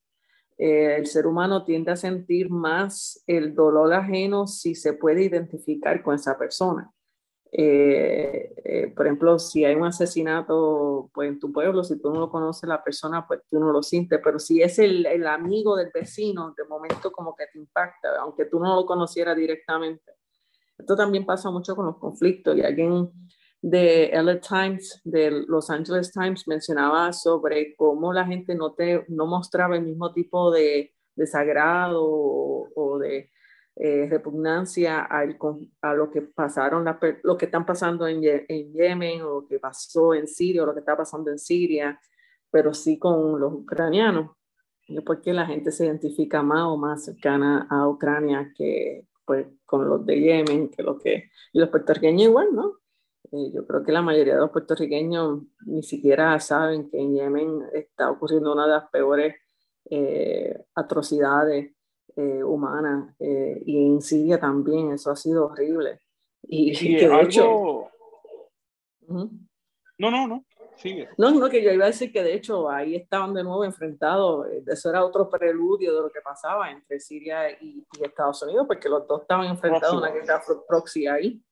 Speaker 3: eh, el ser humano tiende a sentir más el dolor ajeno si se puede identificar con esa persona. Eh, por ejemplo, si hay un asesinato pues, en tu pueblo, si tú no lo conoces la persona, pues tú no lo sientes, pero si es el, el amigo del vecino, de momento como que te impacta, aunque tú no lo conocieras directamente. Esto también pasa mucho con los conflictos y alguien de LA Times, de Los Angeles Times, mencionaba sobre cómo la gente no, te, no mostraba el mismo tipo de desagrado o, de, eh, repugnancia al, a lo que pasaron, lo que están pasando en, en, Yemen, o lo que pasó en Siria, o lo que está pasando en Siria, pero sí con los ucranianos. Porque la gente se identifica más o más cercana a Ucrania que pues, con los de Yemen, que lo que, y los puertorriqueños igual, ¿no? Eh, yo creo que la mayoría de los puertorriqueños ni siquiera saben que en Yemen está ocurriendo una de las peores eh, atrocidades eh, humanas y en Siria también, eso ha sido horrible. Y, que de hecho...
Speaker 2: No, no, no. Sigue.
Speaker 3: No, no, que yo iba a decir que de hecho ahí estaban de nuevo enfrentados, eso era otro preludio de lo que pasaba entre Siria y, Estados Unidos, porque los dos estaban enfrentados en una guerra proxy ahí.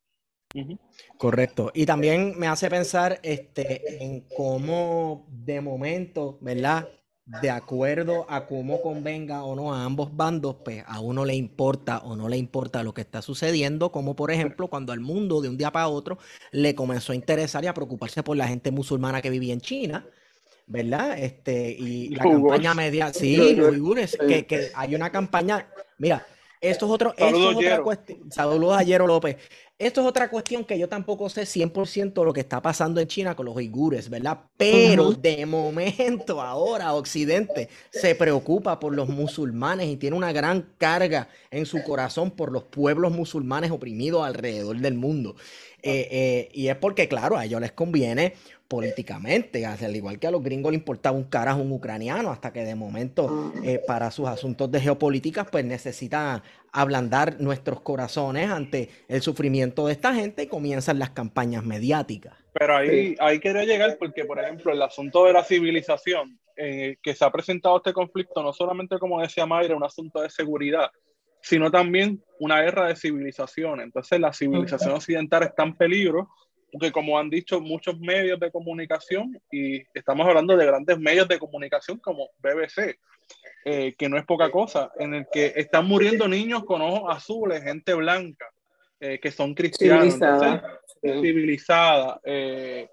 Speaker 1: Correcto. Y también me hace pensar este, en cómo de momento, ¿verdad? De acuerdo a cómo convenga o no a ambos bandos, pues a uno le importa o no le importa lo que está sucediendo, como por ejemplo cuando al mundo de un día para otro le comenzó a interesar y a preocuparse por la gente musulmana que vivía en China, ¿verdad? Este, y la campaña media, *laughs* sí, los uigures, que, que hay una campaña, mira, esto es, otro, esto es otra cuestión. Saludos a Yero López. Esto es otra cuestión que yo tampoco sé 100% lo que está pasando en China con los uigures, ¿verdad? Pero de momento, ahora Occidente se preocupa por los musulmanes y tiene una gran carga en su corazón por los pueblos musulmanes oprimidos alrededor del mundo. Eh, eh, y es porque, claro, a ellos les conviene políticamente, al igual que a los gringos les importaba un carajo un ucraniano, hasta que de momento eh, para sus asuntos de geopolítica pues necesitan ablandar nuestros corazones ante el sufrimiento de esta gente y comienzan las campañas mediáticas.
Speaker 2: Pero ahí, ahí quería llegar porque, por ejemplo, el asunto de la civilización, eh, que se ha presentado este conflicto no solamente, como decía Mayra, un asunto de seguridad, sino también una guerra de civilización. Entonces la civilización occidental está en peligro porque como han dicho muchos medios de comunicación, y estamos hablando de grandes medios de comunicación como BBC, eh, que no es poca cosa, en el que están muriendo niños con ojos azules, gente blanca, eh, que son cristianos, civilizada, civilizada eh,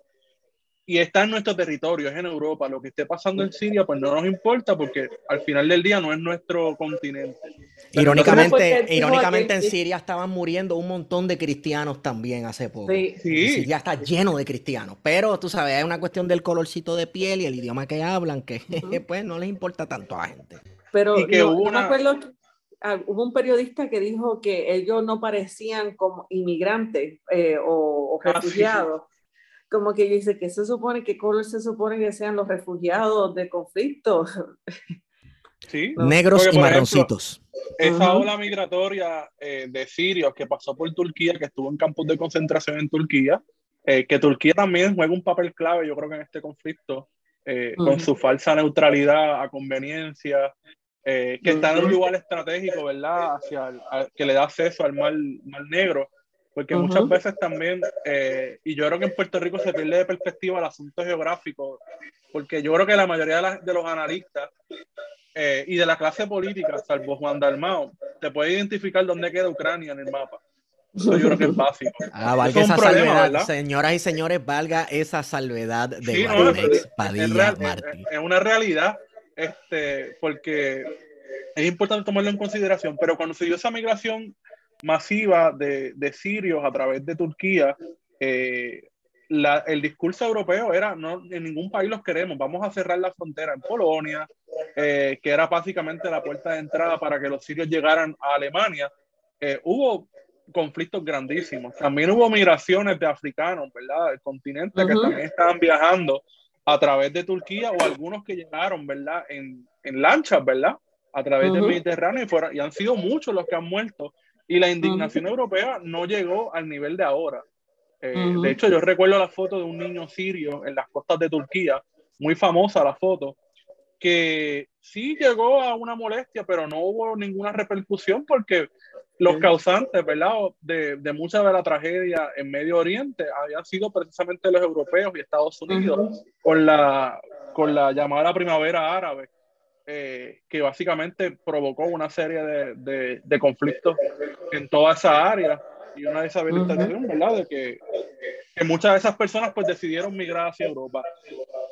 Speaker 2: y está en nuestro territorio, es en Europa. Lo que esté pasando en Siria, pues no nos importa porque al final del día no es nuestro continente.
Speaker 1: irónicamente, irónicamente en Siria estaban muriendo un montón de cristianos también hace poco. Sí. Siria está lleno de cristianos, pero tú sabes, es una cuestión del colorcito de piel y el idioma que hablan que *laughs* pues no les importa tanto a la gente.
Speaker 3: Pero hubo me acuerdo ah, hubo un periodista que dijo que ellos no parecían como inmigrantes eh, o, ah, refugiados como que dice que se supone que color se supone que sean los refugiados de conflicto. *laughs*
Speaker 2: Sí.
Speaker 1: Negros y marroncitos.
Speaker 2: esa ola migratoria eh, de sirios que pasó por Turquía, que estuvo en campos de concentración en Turquía, eh, que Turquía también juega un papel clave, yo creo que en este conflicto, eh, con su falsa neutralidad a conveniencia, que está en un lugar estratégico, ¿verdad? Hacia que le da acceso al mar, mar Negro porque muchas veces también, eh, y yo creo que en Puerto Rico se pierde de perspectiva el asunto geográfico, porque yo creo que la mayoría de, los analistas eh, y de la clase política, salvo Juan Dalmao, te puede identificar dónde queda Ucrania en el mapa. Eso yo creo que es básico. *laughs*
Speaker 1: Ah, valga esa salvedad, señoras y señores, valga esa salvedad de sí, Padilla,
Speaker 2: es, es, una realidad, este, porque es importante tomarlo en consideración, pero cuando se dio esa migración masiva de, de sirios a través de Turquía, eh, la, el discurso europeo era, no, en ningún país los queremos, vamos a cerrar la frontera en Polonia, eh, que era básicamente la puerta de entrada para que los sirios llegaran a Alemania. Eh, hubo conflictos grandísimos. También hubo migraciones de africanos, ¿verdad? Del continente que también estaban viajando a través de Turquía o algunos que llegaron, ¿verdad? En, en lanchas, ¿verdad? A través del Mediterráneo y, fuera, y han sido muchos los que han muerto y la indignación europea no llegó al nivel de ahora. Eh, de hecho, yo recuerdo la foto de un niño sirio en las costas de Turquía, muy famosa la foto, que sí llegó a una molestia, pero no hubo ninguna repercusión porque los causantes, ¿verdad?, de, de, mucha de la tragedia en Medio Oriente habían sido precisamente los europeos y Estados Unidos con, la, con la llamada primavera árabe. Eh, que básicamente provocó una serie de, de, conflictos en toda esa área y una deshabilitación, ¿verdad? De que, que, muchas de esas personas pues decidieron migrar hacia Europa.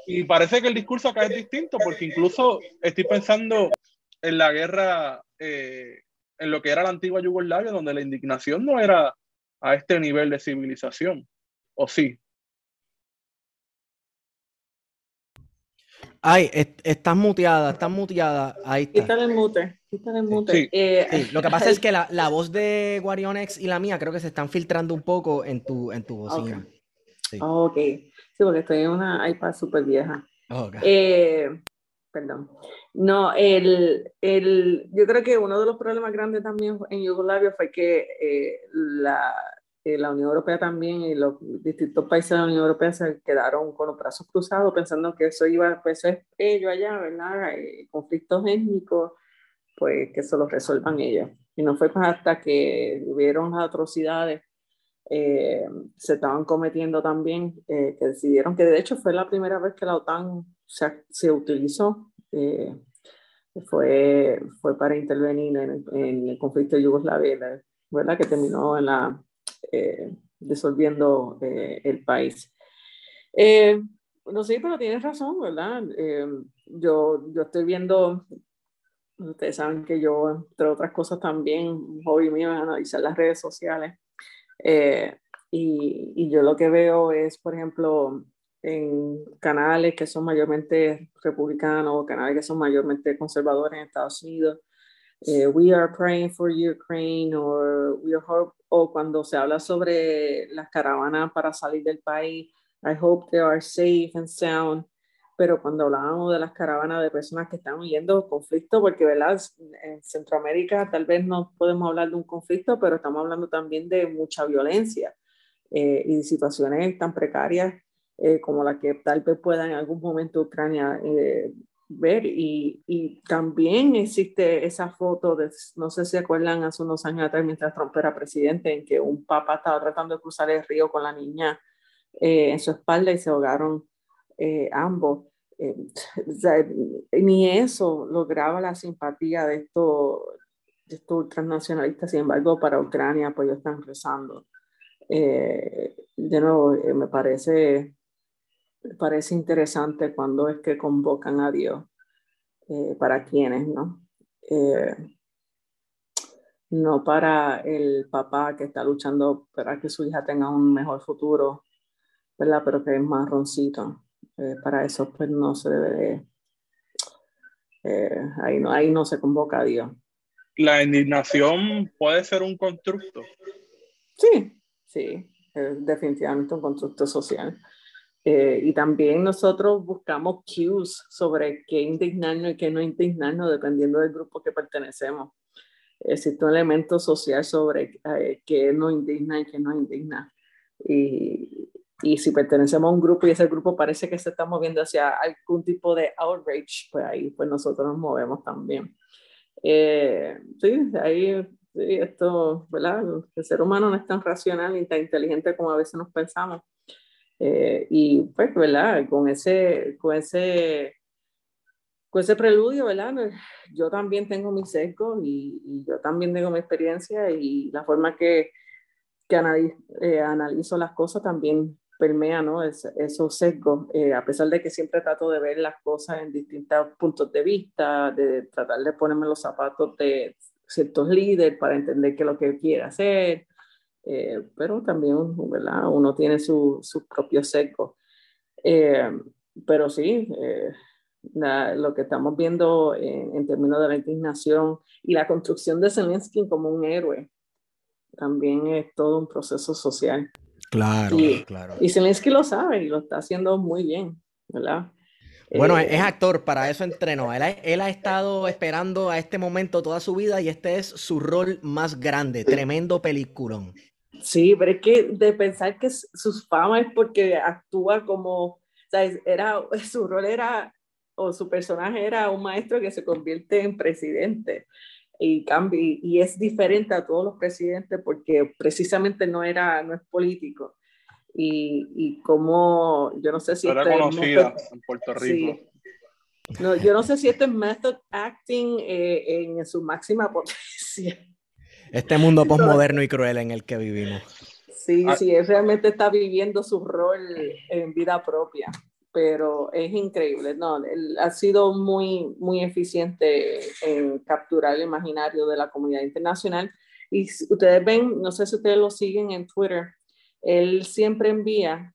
Speaker 2: Y parece que el discurso acá es distinto porque incluso estoy pensando en la guerra, eh, en lo que era la antigua Yugoslavia, donde la indignación no era a este nivel de civilización, ¿o sí?
Speaker 1: Ay, estás muteada, estás muteada. Ahí está.
Speaker 3: Quítale el mute. Quítale el mute. Eh,
Speaker 1: lo que pasa es *laughs* que la, la, voz de Guarionex y la mía creo que se están filtrando un poco en tu, en tu bocina.
Speaker 3: Sí. ok. Sí, porque estoy en una iPad súper vieja. Eh, perdón. No, el, el, yo creo que uno de los problemas grandes también en Yugoslavia fue que eh, la, eh, la Unión Europea también y los distintos países de la Unión Europea se quedaron con los brazos cruzados pensando que eso iba, pues eso es ello allá, ¿verdad? Eh, conflictos étnicos, pues que eso lo resuelvan ellos. Y no fue hasta que hubieron atrocidades eh, se estaban cometiendo también, que decidieron que de hecho fue la primera vez que la OTAN se, se utilizó, fue, fue para intervenir en, en, el conflicto de Yugoslavia, ¿verdad? Que terminó en la eh, disolviendo eh, el país. Eh, no sé, pero tienes razón, ¿verdad? yo, yo estoy viendo, ustedes saben que yo, entre otras cosas también, un hobby mío es analizar las redes sociales. Y, y, yo lo que veo es, por ejemplo, en canales que son mayormente republicanos, canales que son mayormente conservadores en Estados Unidos, We are praying for Ukraine, or we hope, o cuando se habla sobre las caravanas para salir del país, I hope they are safe and sound. Pero cuando hablábamos de las caravanas de personas que están huyendo conflicto, porque ¿verdad? en Centroamérica tal vez no podemos hablar de un conflicto, pero estamos hablando también de mucha violencia eh, y situaciones tan precarias eh, como la que tal vez pueda en algún momento Ucrania eh, ver y, y, también existe esa foto de, no sé si acuerdan hace unos años atrás mientras Trump era presidente, en que un papá estaba tratando de cruzar el río con la niña eh, en su espalda y se ahogaron eh, ambos. Eh, ni eso lograba la simpatía de estos, estos transnacionalistas, sin embargo, para Ucrania, pues ellos están rezando. de nuevo, me parece parece interesante cuando es que convocan a Dios, eh, para quienes, ¿no? Eh, no para el papá que está luchando para que su hija tenga un mejor futuro, ¿verdad? Pero que es marroncito. Eh, para eso, pues no se debe ahí, no, ahí no se convoca a Dios.
Speaker 2: ¿La indignación puede ser un constructo?
Speaker 3: Sí, sí, es definitivamente un constructo social. Eh, y también nosotros buscamos cues sobre qué indignarnos y qué no indignarnos dependiendo del grupo que pertenecemos. Existe un elemento social sobre eh, qué nos indigna y qué no indigna. Y, y, si pertenecemos a un grupo y ese grupo parece que se está moviendo hacia algún tipo de outrage, pues ahí pues nosotros nos movemos también. Eh, sí, ahí sí, esto, ¿verdad? El ser humano no es tan racional ni tan inteligente como a veces nos pensamos. Eh, y pues, ¿verdad? Con ese, con ese, con ese preludio, ¿verdad? Yo también tengo mis sesgos y, yo también tengo mi experiencia y la forma que, que eh, analizo las cosas también permea, ¿no? Es, esos sesgos, eh, a pesar de que siempre trato de ver las cosas en distintos puntos de vista, de tratar de ponerme los zapatos de ciertos líderes para entender qué es lo que quiere hacer, eh, pero también ¿verdad? uno tiene sus su propio seco. Eh, pero sí, eh, lo que estamos viendo en, términos de la indignación y la construcción de Zelensky como un héroe, también es todo un proceso social.
Speaker 1: Claro,
Speaker 3: y,
Speaker 1: claro.
Speaker 3: Y Zelensky lo sabe y lo está haciendo muy bien, ¿verdad?
Speaker 1: Bueno, es actor, para eso entrenó. Él él ha, estado esperando a este momento toda su vida y este es su rol más grande. Tremendo peliculón.
Speaker 3: Sí, pero es que de pensar que su fama es porque actúa como, o sea, era, *laughs* su rol era, o su personaje era un maestro que se convierte en presidente y cambia, y es diferente a todos los presidentes porque precisamente no era, no es político. Y, y como, yo no sé si...
Speaker 2: Era conocida en Puerto Rico.
Speaker 3: No, yo no sé si esto es method acting eh, en su máxima potencia.
Speaker 1: Este mundo postmoderno y cruel en el que vivimos.
Speaker 3: Sí, ah. sí, él realmente está viviendo su rol en vida propia. pero es increíble. No, él ha sido muy, muy eficiente en capturar el imaginario de la comunidad internacional. Y ustedes ven, no sé si ustedes lo siguen en Twitter, él siempre envía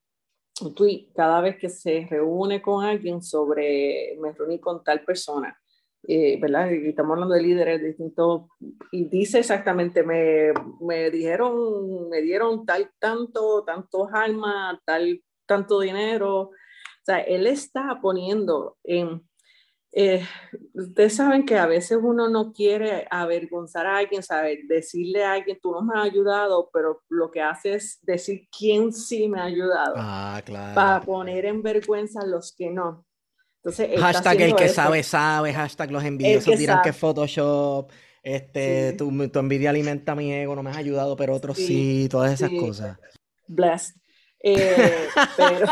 Speaker 3: un tweet cada vez que se reúne con alguien sobre, me reuní con tal persona. Eh, ¿verdad? Y estamos hablando de líderes distintos, y dice exactamente, me, me, dijeron, me dieron tal, tanto, tantos almas, tal, tanto dinero. O sea, él está poniendo en... Eh, ustedes saben que a veces uno no quiere avergonzar a alguien, sabe, decirle a alguien, tú no me has ayudado, pero lo que hace es decir quién sí me ha ayudado.
Speaker 1: Ah, claro.
Speaker 3: Para poner en vergüenza a los que no. Entonces,
Speaker 1: hashtag el que sabe, sabe, hashtag los envidiosos dirán que Photoshop, este, tu, envidia alimenta mi ego, no me has ayudado, pero otros sí, todas esas cosas.
Speaker 3: Blessed. Eh, *laughs* pero,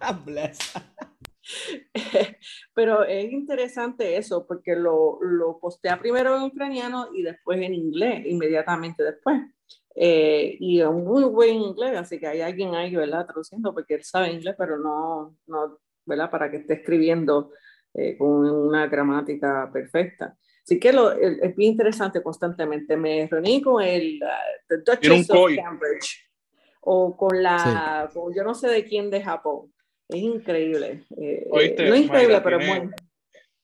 Speaker 3: *laughs* pero es interesante eso, porque lo, lo postea primero en ucraniano y después en inglés, inmediatamente después. Eh, y es muy buen inglés, así que hay alguien ahí, ¿verdad? Traduciendo, porque él sabe inglés, pero no, no ¿verdad? Para que esté escribiendo eh, con una gramática perfecta. Así que lo, es bien interesante constantemente. Me reuní con el uh, Duchess of Cambridge o con la, yo no sé de quién de Japón. Es increíble. Eh,
Speaker 2: Oíste,
Speaker 3: no es increíble, pero
Speaker 2: tiene,
Speaker 3: muy.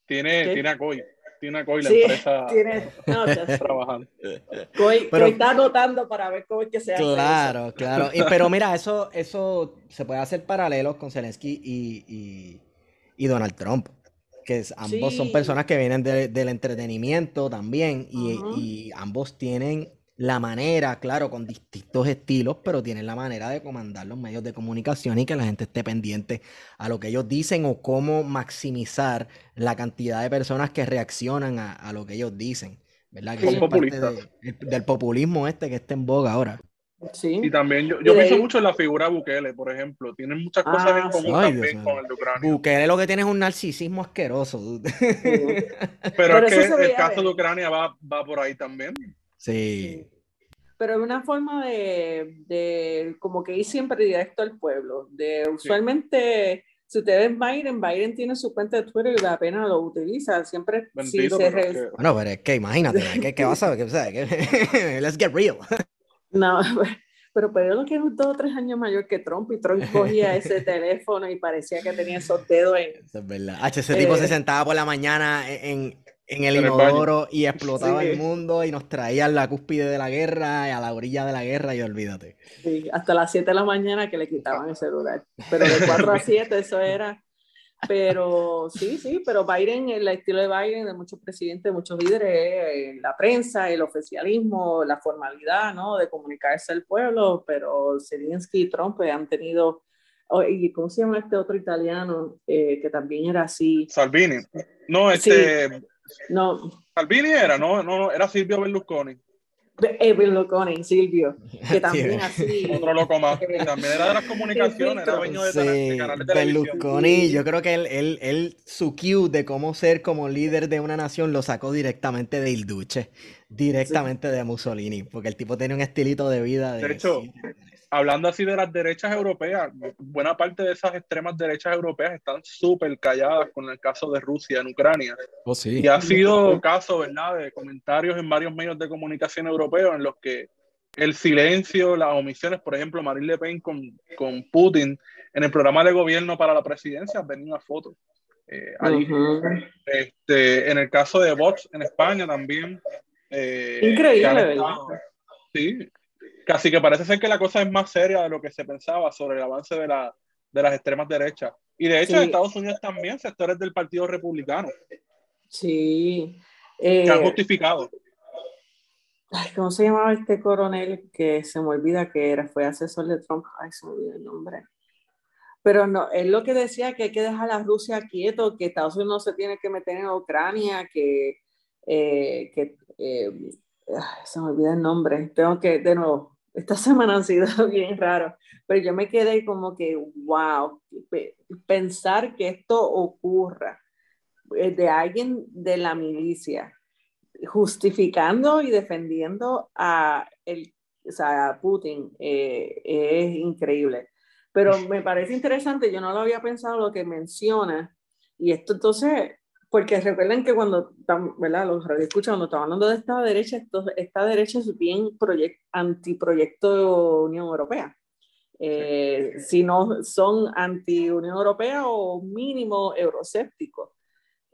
Speaker 2: Tiene, tiene a Koi. Tiene a Koi la empresa
Speaker 3: tiene, no,
Speaker 2: trabajando.
Speaker 3: Koi, pero, está anotando para ver cómo es que se hace.
Speaker 1: Claro, claro. Y, *laughs* pero mira, eso, eso se puede hacer paralelos con Zelensky y, y, y Donald Trump que ambos son personas que vienen de, del entretenimiento también y, y, ambos tienen la manera, claro, con distintos estilos, pero tienen la manera de comandar los medios de comunicación y que la gente esté pendiente a lo que ellos dicen o cómo maximizar la cantidad de personas que reaccionan a, lo que ellos dicen, ¿verdad? Que es parte del populismo este que está en boga ahora.
Speaker 3: Sí.
Speaker 2: Y también yo, yo pienso mucho en la figura Bukele, por ejemplo. Tienen muchas cosas en ah, común también con el de Ucrania.
Speaker 1: Bukele lo que tiene es un narcisismo asqueroso.
Speaker 2: Pero, es que el caso de Ucrania va, va por ahí también.
Speaker 1: Sí.
Speaker 3: Pero es una forma de, de, como que ir siempre directo al pueblo. De usualmente, si ustedes Biden, Biden tiene su cuenta de Twitter y la pena lo utiliza. Siempre
Speaker 2: si
Speaker 1: se
Speaker 2: pero
Speaker 1: Bueno, pero es que imagínate, ¿qué, qué vas a ver? *laughs* Let's get real. *laughs*
Speaker 3: No, *laughs* pero Pedro que es dos o tres años mayor que Trump y Trump cogía ese teléfono y parecía que tenía esos dedos en...
Speaker 1: Eso es verdad. H, ese tipo se eh, sentaba por la mañana en, en el inodoro y explotaba el mundo y nos traía a la cúspide de la guerra y a la orilla de la guerra y olvídate.
Speaker 3: Sí, hasta las 7 de la mañana que le quitaban el celular. Pero de *laughs* 4 a 7 eso era pero sí, sí, pero Biden, el estilo de Biden, de muchos presidentes, de muchos líderes, eh, la prensa, el oficialismo, la formalidad, ¿no? De comunicarse al pueblo, pero Zelensky y Trump han tenido, oh, ¿y cómo se llama este otro italiano eh, que también era así?
Speaker 2: Salvini. No, este...
Speaker 3: No.
Speaker 2: Salvini era, no, no, era Silvio Berlusconi.
Speaker 3: Evil Loconi, Silvio, que *laughs* también así.
Speaker 2: Otro loco más. también era de las comunicaciones, era dueño de, sí, canales de televisión.
Speaker 1: yo creo que él, él, él, su cue de cómo ser como líder de una nación lo sacó directamente de Il Duce, directamente de Mussolini, porque el tipo tiene un estilito de vida.
Speaker 2: De, de hecho, hablando así de las derechas europeas, buena parte de esas extremas derechas europeas están súper calladas con el caso de Rusia en Ucrania.
Speaker 1: Oh, sí.
Speaker 2: Y ha sido caso, ¿verdad?, de comentarios en varios medios de comunicación europeos en los que el silencio, las omisiones, por ejemplo, Marine Le Pen con, con Putin en el programa de gobierno para la presidencia, venía una foto. Eh, este, en el caso de Vox en España también.
Speaker 3: Eh, Increíble, ¿verdad?
Speaker 2: Sí, Casi que parece ser que la cosa es más seria de lo que se pensaba sobre el avance de, la, de las extremas derechas. Y de hecho, en Estados Unidos también sectores del Partido Republicano.
Speaker 3: Sí.
Speaker 2: que han eh, justificado.
Speaker 3: ¿Cómo se llamaba este coronel que se me olvida que era? Fue asesor de Trump. Ay, se me olvida el nombre. Pero no, él lo que decía que hay que dejar a Rusia quieto, que Estados Unidos no se tiene que meter en Ucrania, que, eh, que eh, se me olvida el nombre. Tengo que, de nuevo, esta semana han sido *laughs* bien raros, pero yo me quedé como que, wow, pensar que esto ocurra eh, de alguien de la milicia, justificando y defendiendo a, el, o sea, Putin, eh, es increíble. Pero me parece interesante, yo no lo había pensado lo que menciona, y esto entonces, porque recuerden que cuando, ¿verdad? Los radioescuchas, cuando estamos hablando de esta derecha, esta derecha es bien antiproyecto Unión Europea. Eh, si no son anti-Unión Europea o mínimo eurosépticos.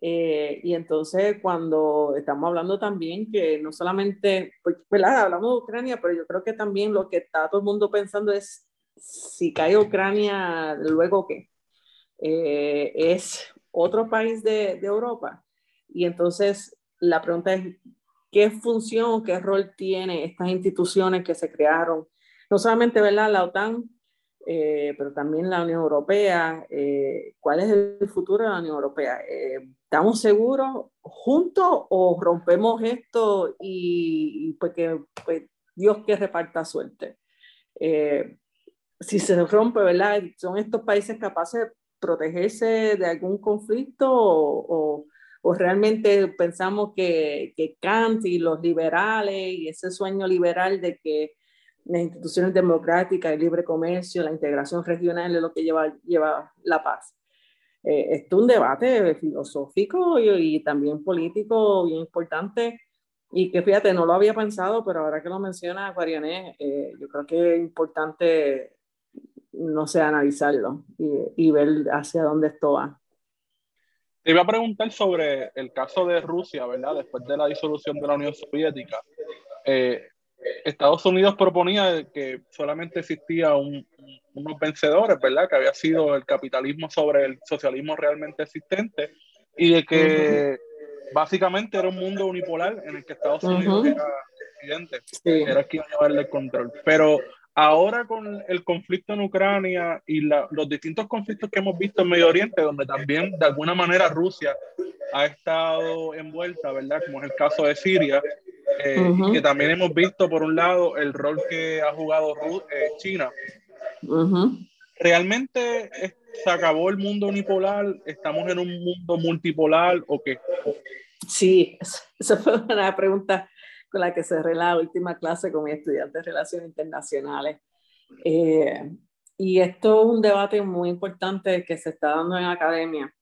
Speaker 3: Eh, y entonces cuando estamos hablando también que no solamente, pues, ¿verdad? Hablamos de Ucrania, pero yo creo que también lo que está todo el mundo pensando es si cae Ucrania, luego qué. Eh, es otro país de, de, Europa. Y entonces la pregunta es, ¿qué función, qué rol tiene estas instituciones que se crearon? No solamente ¿verdad? la OTAN, eh, pero también la Unión Europea. Eh, ¿Cuál es el futuro de la Unión Europea? Eh, ¿Estamos seguros juntos o rompemos esto y, pues que pues, Dios que reparta suerte? si se rompe, ¿verdad? ¿Son estos países capaces protegerse de algún conflicto o, o, realmente pensamos que, que Kant y los liberales y ese sueño liberal de que las instituciones democráticas, el libre comercio, la integración regional es lo que lleva, lleva la paz. Eh, es un debate filosófico y, también político bien importante y que fíjate, no lo había pensado, pero ahora que lo menciona Guariané, eh, yo creo que es importante, no sé, analizarlo y, y ver hacia dónde esto va.
Speaker 2: Te iba a preguntar sobre el caso de Rusia, ¿verdad? Después de la disolución de la Unión Soviética. Eh, Estados Unidos proponía que solamente existía un, unos vencedores, ¿verdad? Que había sido el capitalismo sobre el socialismo realmente existente y de que básicamente era un mundo unipolar en el que Estados Unidos era presidente, era quien llevarle el control. Pero ahora con el conflicto en Ucrania y los distintos conflictos que hemos visto en Medio Oriente, donde también de alguna manera Rusia ha estado envuelta, ¿verdad? Como es el caso de Siria, eh, que también hemos visto, por un lado, el rol que ha jugado eh, China. ¿Realmente se acabó el mundo unipolar? ¿Estamos en un mundo multipolar o qué?
Speaker 3: Sí, esa fue una pregunta con la que cerré la última clase con mi estudiante de Relaciones Internacionales. Eh, y esto es un debate muy importante que se está dando en academia.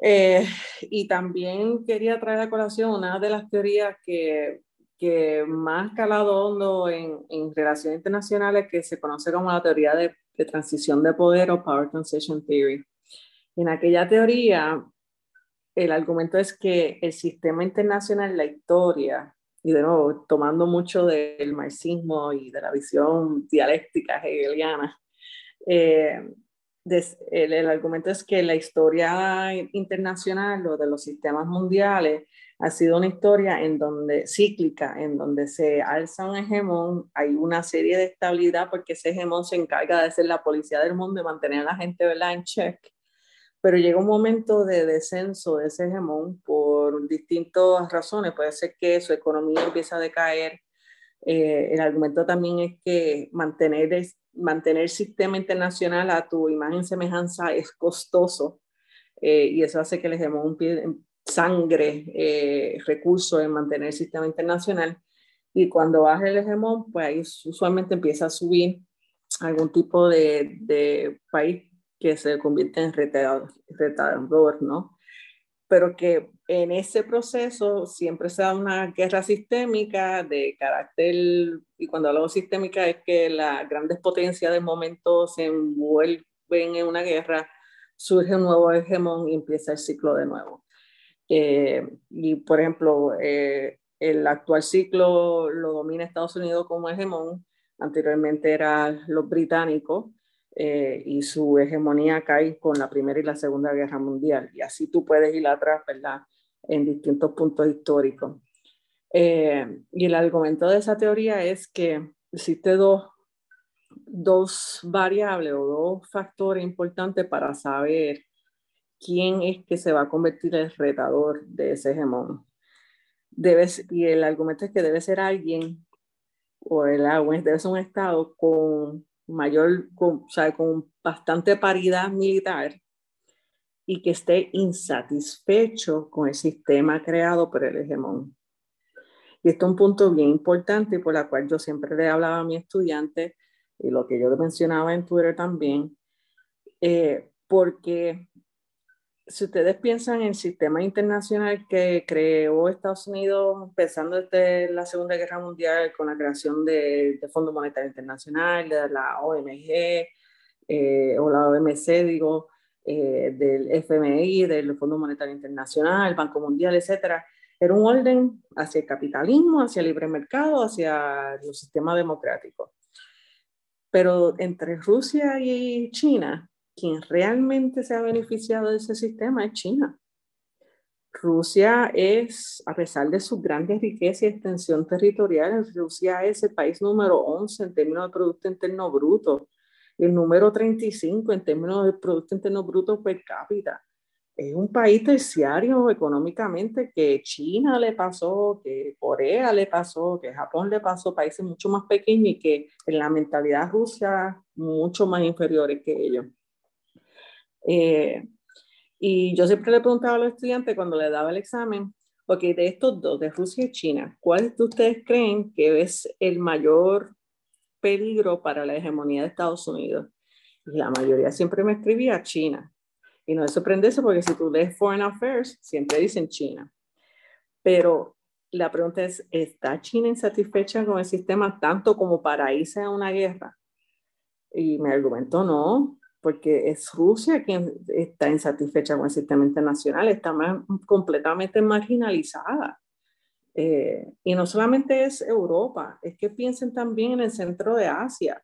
Speaker 3: Eh, y también quería traer a colación una de las teorías que, que más calado hondo en, en, relaciones internacionales que se conoce como la teoría de, de, transición de poder o Power Transition Theory. En aquella teoría, el argumento es que el sistema internacional, la historia, y de nuevo, tomando mucho del marxismo y de la visión dialéctica hegeliana, eh, el, argumento es que la historia internacional o de los sistemas mundiales ha sido una historia en donde cíclica, en donde se alza un hegemón, hay una serie de estabilidad porque ese hegemón se encarga de ser la policía del mundo y mantener a la gente ¿verdad? en check. Pero llega un momento de descenso de ese hegemón por distintas razones. Puede ser que su economía empieza a decaer. Eh, el argumento también es que mantener mantener el sistema internacional a tu imagen semejanza es costoso eh, y eso hace que demos un pie, sangre, eh, recursos en mantener el sistema internacional. Y cuando baja el hegemón, pues ahí usualmente empieza a subir algún tipo de, de país que se convierte en retador, ¿no? Pero que en ese proceso siempre se da una guerra sistémica de carácter, y cuando hablo sistémica es que las grandes potencias del momento se envuelven en una guerra, surge un nuevo hegemón y empieza el ciclo de nuevo. Eh, y por ejemplo, eh, el actual ciclo lo domina Estados Unidos como hegemón, anteriormente eran los británicos, eh, y su hegemonía cae con la Primera y la Segunda Guerra Mundial. Y así tú puedes ir atrás, ¿verdad? en distintos puntos históricos. Eh, y el argumento de esa teoría es que existe dos, dos variables o dos factores importantes para saber quién es que se va a convertir en el retador de ese hegemón. Debe, y el argumento es que debe ser alguien, o el debe ser un Estado con mayor, con, o sea, con bastante paridad militar y que esté insatisfecho con el sistema creado por el hegemón. Y esto es un punto bien importante por la cual yo siempre le hablaba a mi estudiante y lo que yo mencionaba en Twitter también, eh, porque si ustedes piensan en el sistema internacional que creó Estados Unidos empezando desde la Segunda Guerra Mundial con la creación del de Fondo Monetario Internacional, de la OMG eh, o la OMC, digo, eh, del FMI, del Fondo Monetario Internacional, el Banco Mundial, etcétera, era un orden hacia el capitalismo, hacia el libre mercado, hacia el sistema democrático. Pero entre Rusia y China, quien realmente se ha beneficiado de ese sistema es China. Rusia es, a pesar de sus grandes riquezas y extensión territorial, Rusia es el país número 11 en términos de Producto Interno Bruto, el número 35 en términos de Producto Interno Bruto per cápita. Es un país terciario económicamente que China le pasó, que Corea le pasó, que Japón le pasó, países mucho más pequeños y que en la mentalidad rusa mucho más inferiores que ellos. Eh, y yo siempre le preguntaba a los estudiantes cuando le daba el examen, ok, de estos dos, de Rusia y China, ¿cuál de ustedes creen que es el mayor peligro para la hegemonía de Estados Unidos? Y la mayoría siempre me escribía China. Y no es sorprenderse porque si tú lees Foreign Affairs, siempre dicen China. Pero la pregunta es, ¿está China insatisfecha con el sistema tanto como para irse a una guerra? Y me argumentó, no, porque es Rusia quien está insatisfecha con el sistema internacional, está completamente marginalizada. Eh, y no solamente es Europa, es que piensen también en el centro de Asia,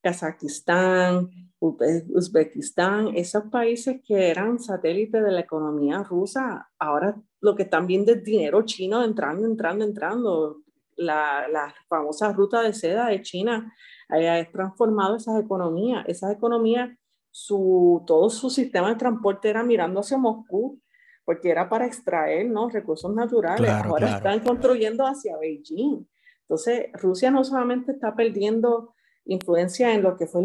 Speaker 3: Kazajistán, Uzbekistán, esos países que eran satélites de la economía rusa, ahora lo que están viendo es dinero chino entrando, entrando, entrando. La, la famosa ruta de seda de China ha transformado esas economías. Esas economías su, todo su sistema de transporte era mirando hacia Moscú, porque era para extraer ¿no? recursos naturales. Ahora están construyendo hacia Beijing. Entonces, Rusia no solamente está perdiendo influencia en lo que fue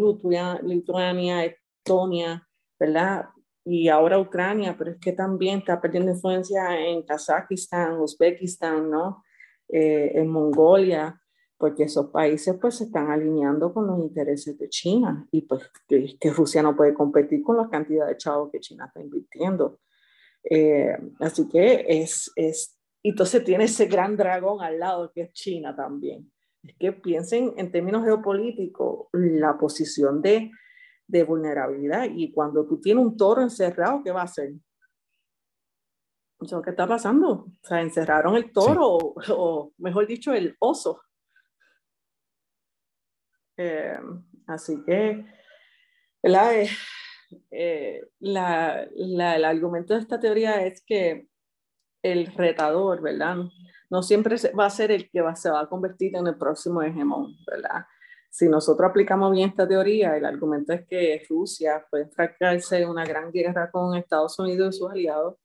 Speaker 3: Lituania, Estonia, ¿verdad? Y ahora Ucrania, pero es que también está perdiendo influencia en Kazajistán, Uzbekistán, ¿no? Eh, en Mongolia porque esos países pues se están alineando con los intereses de China y pues que, Rusia no puede competir con la cantidad de chavos que China está invirtiendo. Eh, así que es, es, y entonces tiene ese gran dragón al lado que es China también. Es que piensen en términos geopolíticos la posición de, de vulnerabilidad y cuando tú tienes un toro encerrado, ¿qué va a hacer? ¿Qué está pasando? O sea, encerraron el toro, o, mejor dicho, el oso. Eh, así que, eh, eh, la, el argumento de esta teoría es que el retador, ¿verdad? No siempre va a ser el que va, se va a convertir en el próximo hegemón, ¿verdad? Si nosotros aplicamos bien esta teoría, el argumento es que Rusia puede enfrascarse en una gran guerra con Estados Unidos y sus aliados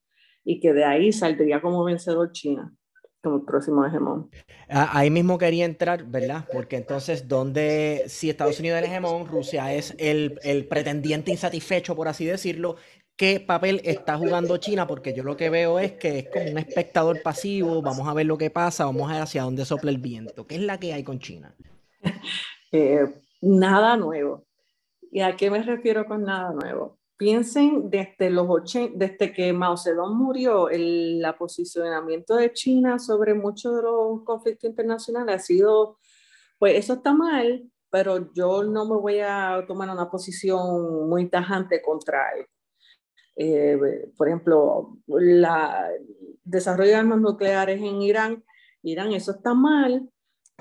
Speaker 3: y que de ahí saldría como vencedor China como próximo hegemón.
Speaker 1: Ahí mismo quería entrar, ¿verdad? Porque entonces, ¿dónde, si Estados Unidos es el hegemón, Rusia es el, el, pretendiente insatisfecho, por así decirlo, ¿qué papel está jugando China? Porque yo lo que veo es que es como un espectador pasivo, vamos a ver lo que pasa, vamos a ver hacia dónde sopla el viento. ¿Qué es la que hay con China? *laughs*
Speaker 3: Eh, nada nuevo. ¿Y a qué me refiero con nada nuevo? Piensen desde los 80, desde que Mao Zedong murió, el posicionamiento de China sobre muchos de los conflictos internacionales ha sido, pues eso está mal, pero yo no me voy a tomar una posición muy tajante contra él. Eh, por ejemplo, el desarrollo de armas nucleares en Irán, Irán, eso está mal,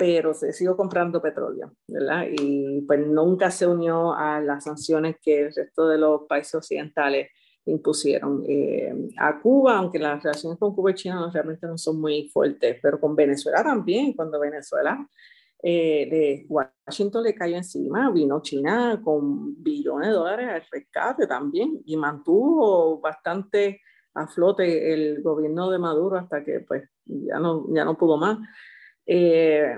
Speaker 3: pero se siguió comprando petróleo, ¿verdad? Y pues nunca se unió a las sanciones que el resto de los países occidentales impusieron. Eh, a Cuba, aunque las relaciones con Cuba y China realmente no son muy fuertes, pero con Venezuela también, cuando Venezuela eh, de Washington le cayó encima, vino China con billones de dólares al rescate también y mantuvo bastante a flote el gobierno de Maduro hasta que pues ya no, ya no pudo más. Eh,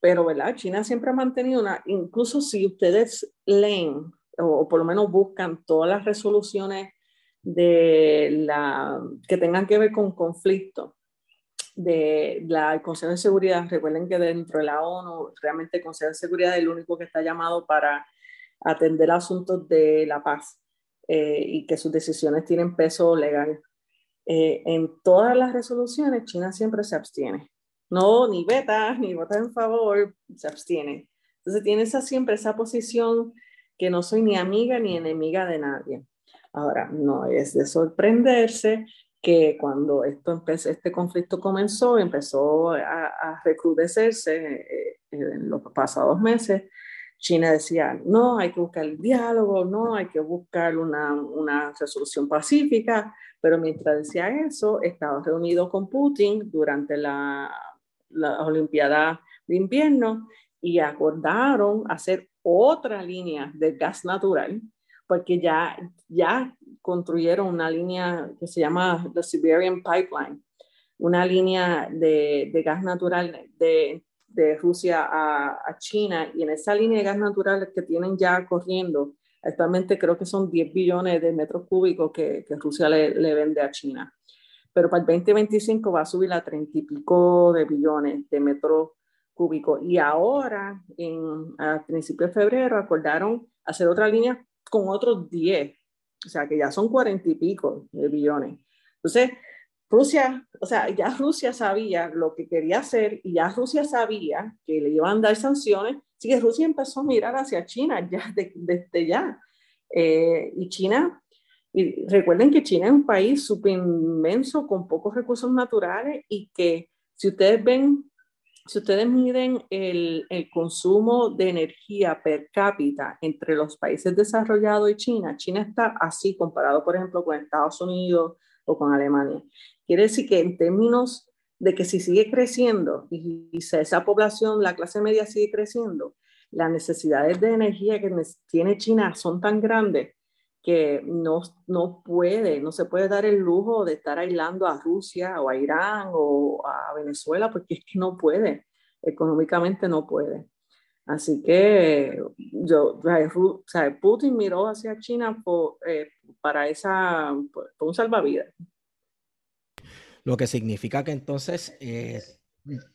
Speaker 3: pero, ¿verdad? China siempre ha mantenido una, incluso si ustedes leen o, por lo menos buscan todas las resoluciones de la, que tengan que ver con conflicto, de la Consejo de Seguridad. Recuerden que dentro de la ONU, realmente el Consejo de Seguridad es el único que está llamado para atender asuntos de la paz eh, y que sus decisiones tienen peso legal. Eh, en todas las resoluciones, China siempre se abstiene. No, ni veta, ni vota en favor, se abstiene. Entonces tiene esa, siempre esa posición que no soy ni amiga ni enemiga de nadie. Ahora, no es de sorprenderse que cuando esto empezó, este conflicto comenzó, empezó a, recrudecerse eh, en los pasados meses, China decía, no, hay que buscar el diálogo, no, hay que buscar una, una resolución pacífica, pero mientras decía eso, estaba reunido con Putin durante la, la Olimpiada de invierno y acordaron hacer otra línea de gas natural, porque ya, ya construyeron una línea que se llama the Siberian Pipeline, una línea de, de gas natural de, de Rusia a, a, China, y en esa línea de gas natural que tienen ya corriendo, actualmente creo que son 10 billones de metros cúbicos que, que Rusia le, le, vende a China. Pero para el 2025 va a subir a 30 y pico de billones de metros cúbicos. Y ahora, en, a principios de febrero, acordaron hacer otra línea con otros 10. O sea, que ya son 40 y pico de billones. Entonces, Rusia, o sea, ya Rusia sabía lo que quería hacer y ya Rusia sabía que le iban a dar sanciones, así que Rusia empezó a mirar hacia China ya desde ya. Eh, y China, y recuerden que China es un país súper inmenso con pocos recursos naturales y que si ustedes ven, si ustedes miden el, el consumo de energía per cápita entre los países desarrollados y China, China está así comparado, por ejemplo, con Estados Unidos o con Alemania. Quiere decir que en términos de que si sigue creciendo y, esa población, la clase media sigue creciendo, las necesidades de energía que tiene China son tan grandes que no, no puede, no se puede dar el lujo de estar aislando a Rusia o a Irán o a Venezuela porque es que no puede, económicamente no puede. Así que yo, o sea, Putin miró hacia China por, eh, para esa, por un salvavidas.
Speaker 1: Lo que significa que entonces eh,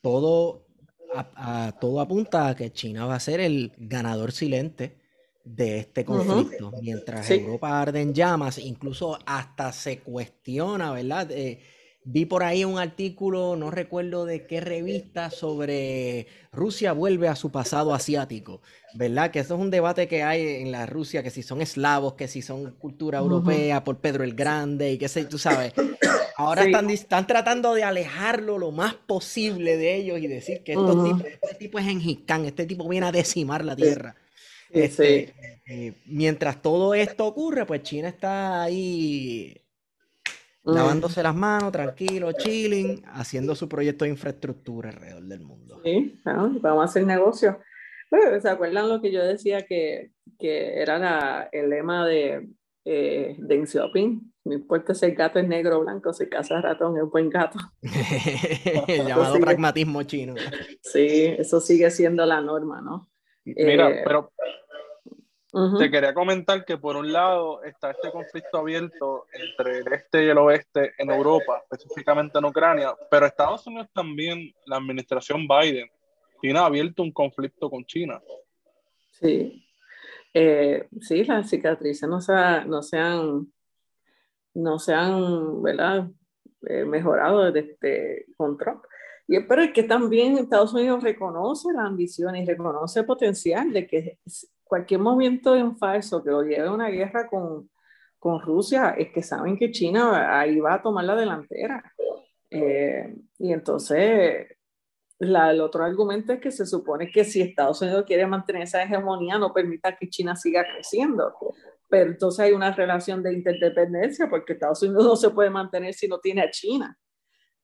Speaker 1: todo, a, todo apunta a que China va a ser el ganador silente de este conflicto. Mientras Europa arde en llamas, incluso hasta se cuestiona, ¿verdad? Eh, vi por ahí un artículo, no recuerdo de qué revista, sobre Rusia vuelve a su pasado asiático, ¿verdad? Que eso es un debate que hay en la Rusia, que si son eslavos, que si son cultura europea, por Pedro el Grande y qué sé, tú sabes. Ahora están, están, tratando de alejarlo lo más posible de ellos y decir que este tipo es Engicán, este tipo viene a decimar la tierra. Este, eh, mientras todo esto ocurre, pues China está ahí lavándose las manos, tranquilo, chilling, haciendo su proyecto de infraestructura alrededor del mundo.
Speaker 3: Sí, vamos a hacer negocio. ¿Se acuerdan lo que yo decía que, que era la, el lema de eh, Deng Xiaoping? No importa si el gato es negro o blanco, si casa ratón es buen gato.
Speaker 1: el *laughs* llamado pragmatismo chino.
Speaker 3: Sí, eso sigue siendo la norma, ¿no?
Speaker 2: Mira, eh, pero te quería comentar que por un lado está este conflicto abierto entre el este y el oeste en Europa, específicamente en Ucrania, pero Estados Unidos también, la administración Biden, tiene abierto un conflicto con China.
Speaker 3: Sí, eh, sí, las cicatrices no se, no se han no se han ¿verdad? Eh, mejorado desde este, con Trump. Y, pero es que también Estados Unidos reconoce la ambición y reconoce el potencial de que cualquier movimiento en falso que lo lleve a una guerra con, con Rusia es que saben que China ahí va a tomar la delantera. Eh, y entonces la, el otro argumento es que se supone que si Estados Unidos quiere mantener esa hegemonía, no permita que China siga creciendo pero entonces hay una relación de interdependencia porque Estados Unidos no se puede mantener si no tiene a China.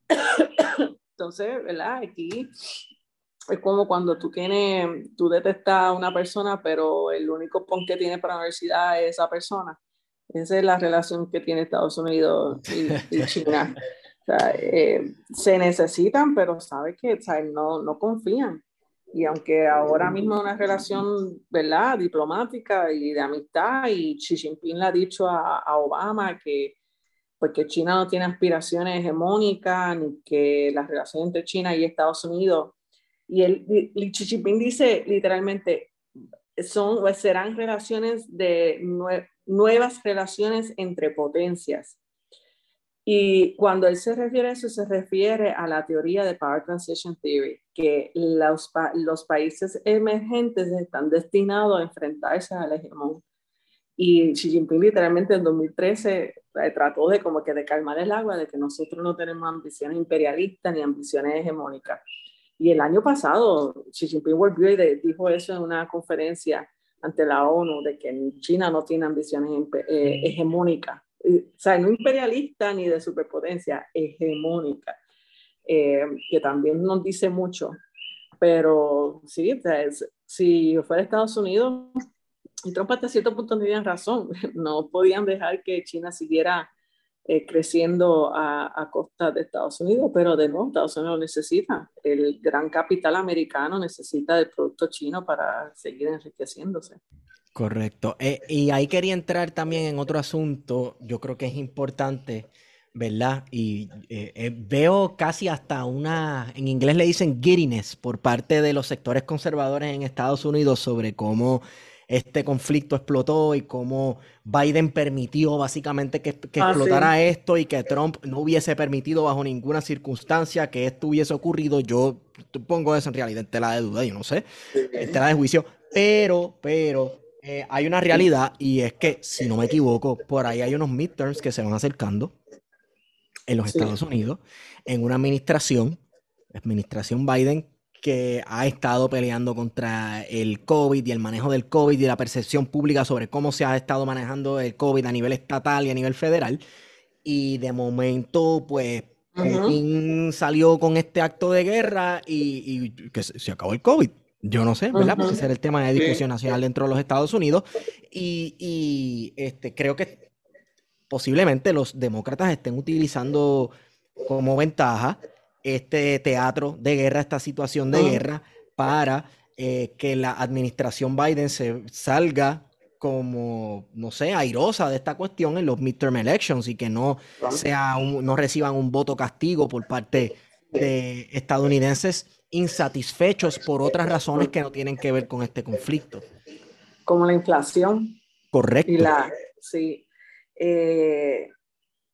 Speaker 3: *coughs* Entonces, ¿verdad? Aquí es como cuando tú tienes, tú detestas a una persona, pero el único pon que tiene para la universidad es esa persona. Esa es la relación que tiene Estados Unidos y, *laughs* China. O sea, eh, se necesitan, pero sabes que no, no confían. Y aunque ahora mismo una relación, ¿verdad?, diplomática y de amistad, y Xi Jinping le ha dicho a, a Obama que, porque China no tiene aspiraciones hegemónicas, ni que la relación entre China y Estados Unidos. Y el, Jinping dice literalmente, son, serán relaciones de nuevas relaciones entre potencias. Y cuando él se refiere a eso, se refiere a la teoría de Power Transition Theory, que los, los países emergentes están destinados a enfrentarse al hegemón. Y Xi Jinping literalmente en 2013 eh, trató de como que de calmar el agua, de que nosotros no tenemos ambiciones imperialistas ni ambiciones hegemónicas. Y el año pasado Xi Jinping volvió y dijo eso en una conferencia ante la ONU, de que China no tiene ambiciones eh, hegemónicas o sea, no imperialista ni de superpotencia, hegemónica, eh, que también nos dice mucho. Pero sí, si fuera Estados Unidos, y Trump hasta cierto punto tenían razón, *laughs* no podían dejar que China siguiera eh, creciendo a, costa de Estados Unidos, pero de nuevo, Estados Unidos necesita, el gran capital americano necesita del producto chino para seguir enriqueciéndose.
Speaker 1: Correcto. Eh, y ahí quería entrar también en otro asunto, yo creo que es importante, ¿verdad? Y eh, veo casi hasta una, en inglés le dicen giddiness por parte de los sectores conservadores en Estados Unidos sobre cómo este conflicto explotó y cómo Biden permitió básicamente que, ah, explotara esto y que Trump no hubiese permitido bajo ninguna circunstancia que esto hubiese ocurrido. Yo pongo eso en realidad en tela de duda, yo no sé, en tela de juicio, pero, pero eh, hay una realidad y es que, si no me equivoco, por ahí hay unos midterms que se van acercando en los Estados Unidos, en una administración, administración Biden, que ha estado peleando contra el COVID y el manejo del COVID y la percepción pública sobre cómo se ha estado manejando el COVID a nivel estatal y a nivel federal. Y de momento, pues, Putin salió con este acto de guerra y, y que se acabó el COVID. Yo no sé, ¿verdad? Porque ese era el tema de discusión nacional dentro de los Estados Unidos. Y, este, creo que posiblemente los demócratas estén utilizando como ventaja este teatro de guerra, esta situación de guerra, para eh, que la administración Biden se salga como, no sé, airosa de esta cuestión en los midterm elections y que no, sea no reciban un voto castigo por parte de estadounidenses insatisfechos por otras razones que no tienen que ver con este conflicto.
Speaker 3: Como la inflación.
Speaker 1: Correcto.
Speaker 3: Y la, sí. Eh,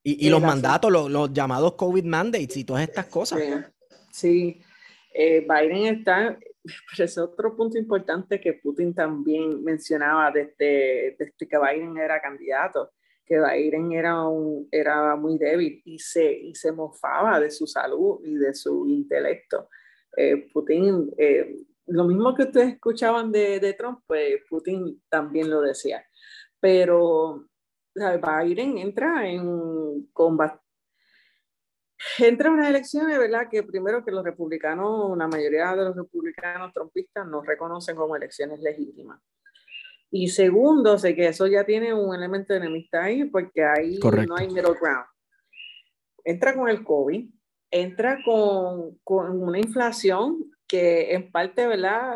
Speaker 1: y, los mandatos, los, llamados COVID mandates y todas estas cosas.
Speaker 3: Sí, eh, Biden está, pero es otro punto importante que Putin también mencionaba desde, desde que Biden era candidato, que Biden era, un, era muy débil y se, y se mofaba de su salud y de su intelecto. Eh, Putin, eh, lo mismo que ustedes escuchaban de, de, Trump, pues Putin también lo decía. Pero Biden entra en combate. Entra en unas elecciones, ¿verdad? Que primero que los republicanos, la mayoría de los republicanos trumpistas no reconocen como elecciones legítimas. Y segundo, sé que eso ya tiene un elemento de enemistad ahí, porque ahí no hay middle ground. Entra con el COVID, entra con, con, una inflación que en parte, ¿verdad?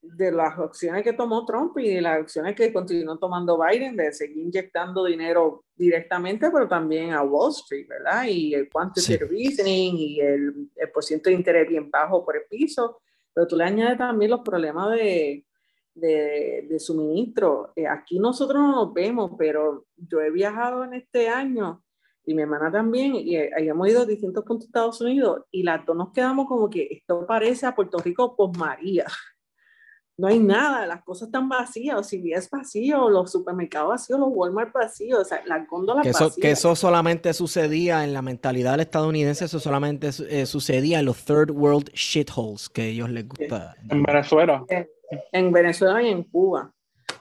Speaker 3: De las opciones que tomó Trump y de las opciones que continuó tomando Biden de seguir inyectando dinero directamente, pero también a Wall Street, ¿verdad? Y el quantitative easing y el, el porcentaje de interés bien bajo por el piso. Pero tú le añades también los problemas de, de, de, suministro. Eh, aquí nosotros no nos vemos, pero yo he viajado en este año y mi hermana también, y habíamos ido a distintos puntos de Estados Unidos, y las dos nos quedamos como que esto parece a Puerto Rico por María. No hay nada, las cosas están vacías, si es vacío, los supermercados vacíos, los Walmart vacíos, o sea, las góndolas
Speaker 1: que eso, Que eso solamente sucedía en la mentalidad del estadounidense, eso solamente eh, sucedía en los third world shitholes que ellos les gusta.
Speaker 2: En Venezuela.
Speaker 3: en Venezuela y en Cuba,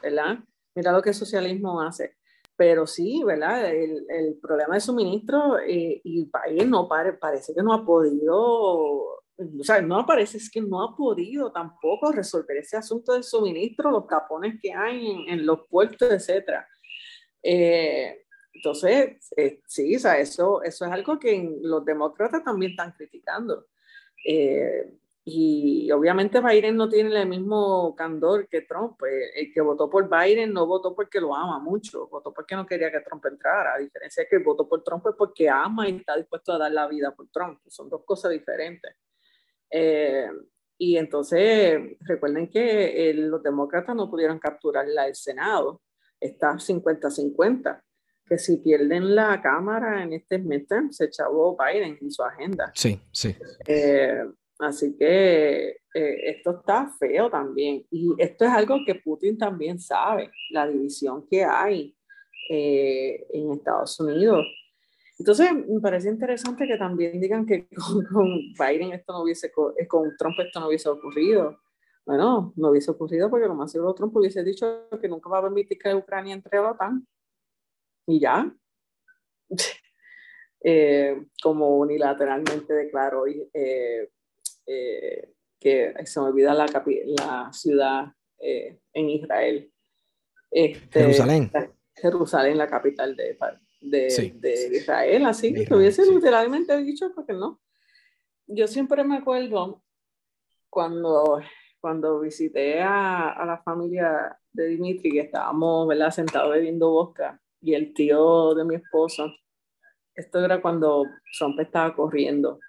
Speaker 3: ¿verdad? Mira lo que el socialismo hace pero sí, ¿verdad? El, el problema de suministro eh, y el país no parece que no ha podido, o sea, no parece es que no ha podido tampoco resolver ese asunto de suministro, los capones que hay en, en los puertos, etc. Eh, entonces, eh, sí, o sea, eso, eso es algo que los demócratas también están criticando. y obviamente Biden no tiene el mismo candor que Trump. Pues, el que votó por Biden no votó porque lo ama mucho, votó porque no quería que Trump entrara. A diferencia de que votó por Trump es porque ama y está dispuesto a dar la vida por Trump. Son dos cosas diferentes. Eh, y entonces recuerden que los demócratas no pudieron capturar el Senado. Está 50-50 que si pierden la Cámara en este midterm, se echó Biden en su agenda.
Speaker 1: Sí, sí.
Speaker 3: Eh, Así que eh, esto está feo también. Y esto es algo que Putin también sabe, la división que hay eh, en Estados Unidos. Entonces, me parece interesante que también digan que *laughs* con, Biden esto no hubiese, eh, con Trump esto no hubiese ocurrido. Bueno, no hubiese ocurrido porque lo más seguro Trump hubiese dicho que nunca va a permitir que Ucrania entre a la OTAN. Y ya. *laughs* como unilateralmente declaró eh, eh, que se me olvida la, la ciudad eh, en Israel.
Speaker 1: Este, Jerusalén.
Speaker 3: Jerusalén, la capital de, de, de Israel, así que hubiese literalmente dicho, porque no. Yo siempre me acuerdo cuando, cuando visité a, a la familia de Dimitri, que estábamos ¿verdad? sentados bebiendo vodka, y el tío de mi esposo, esto era cuando Trump estaba corriendo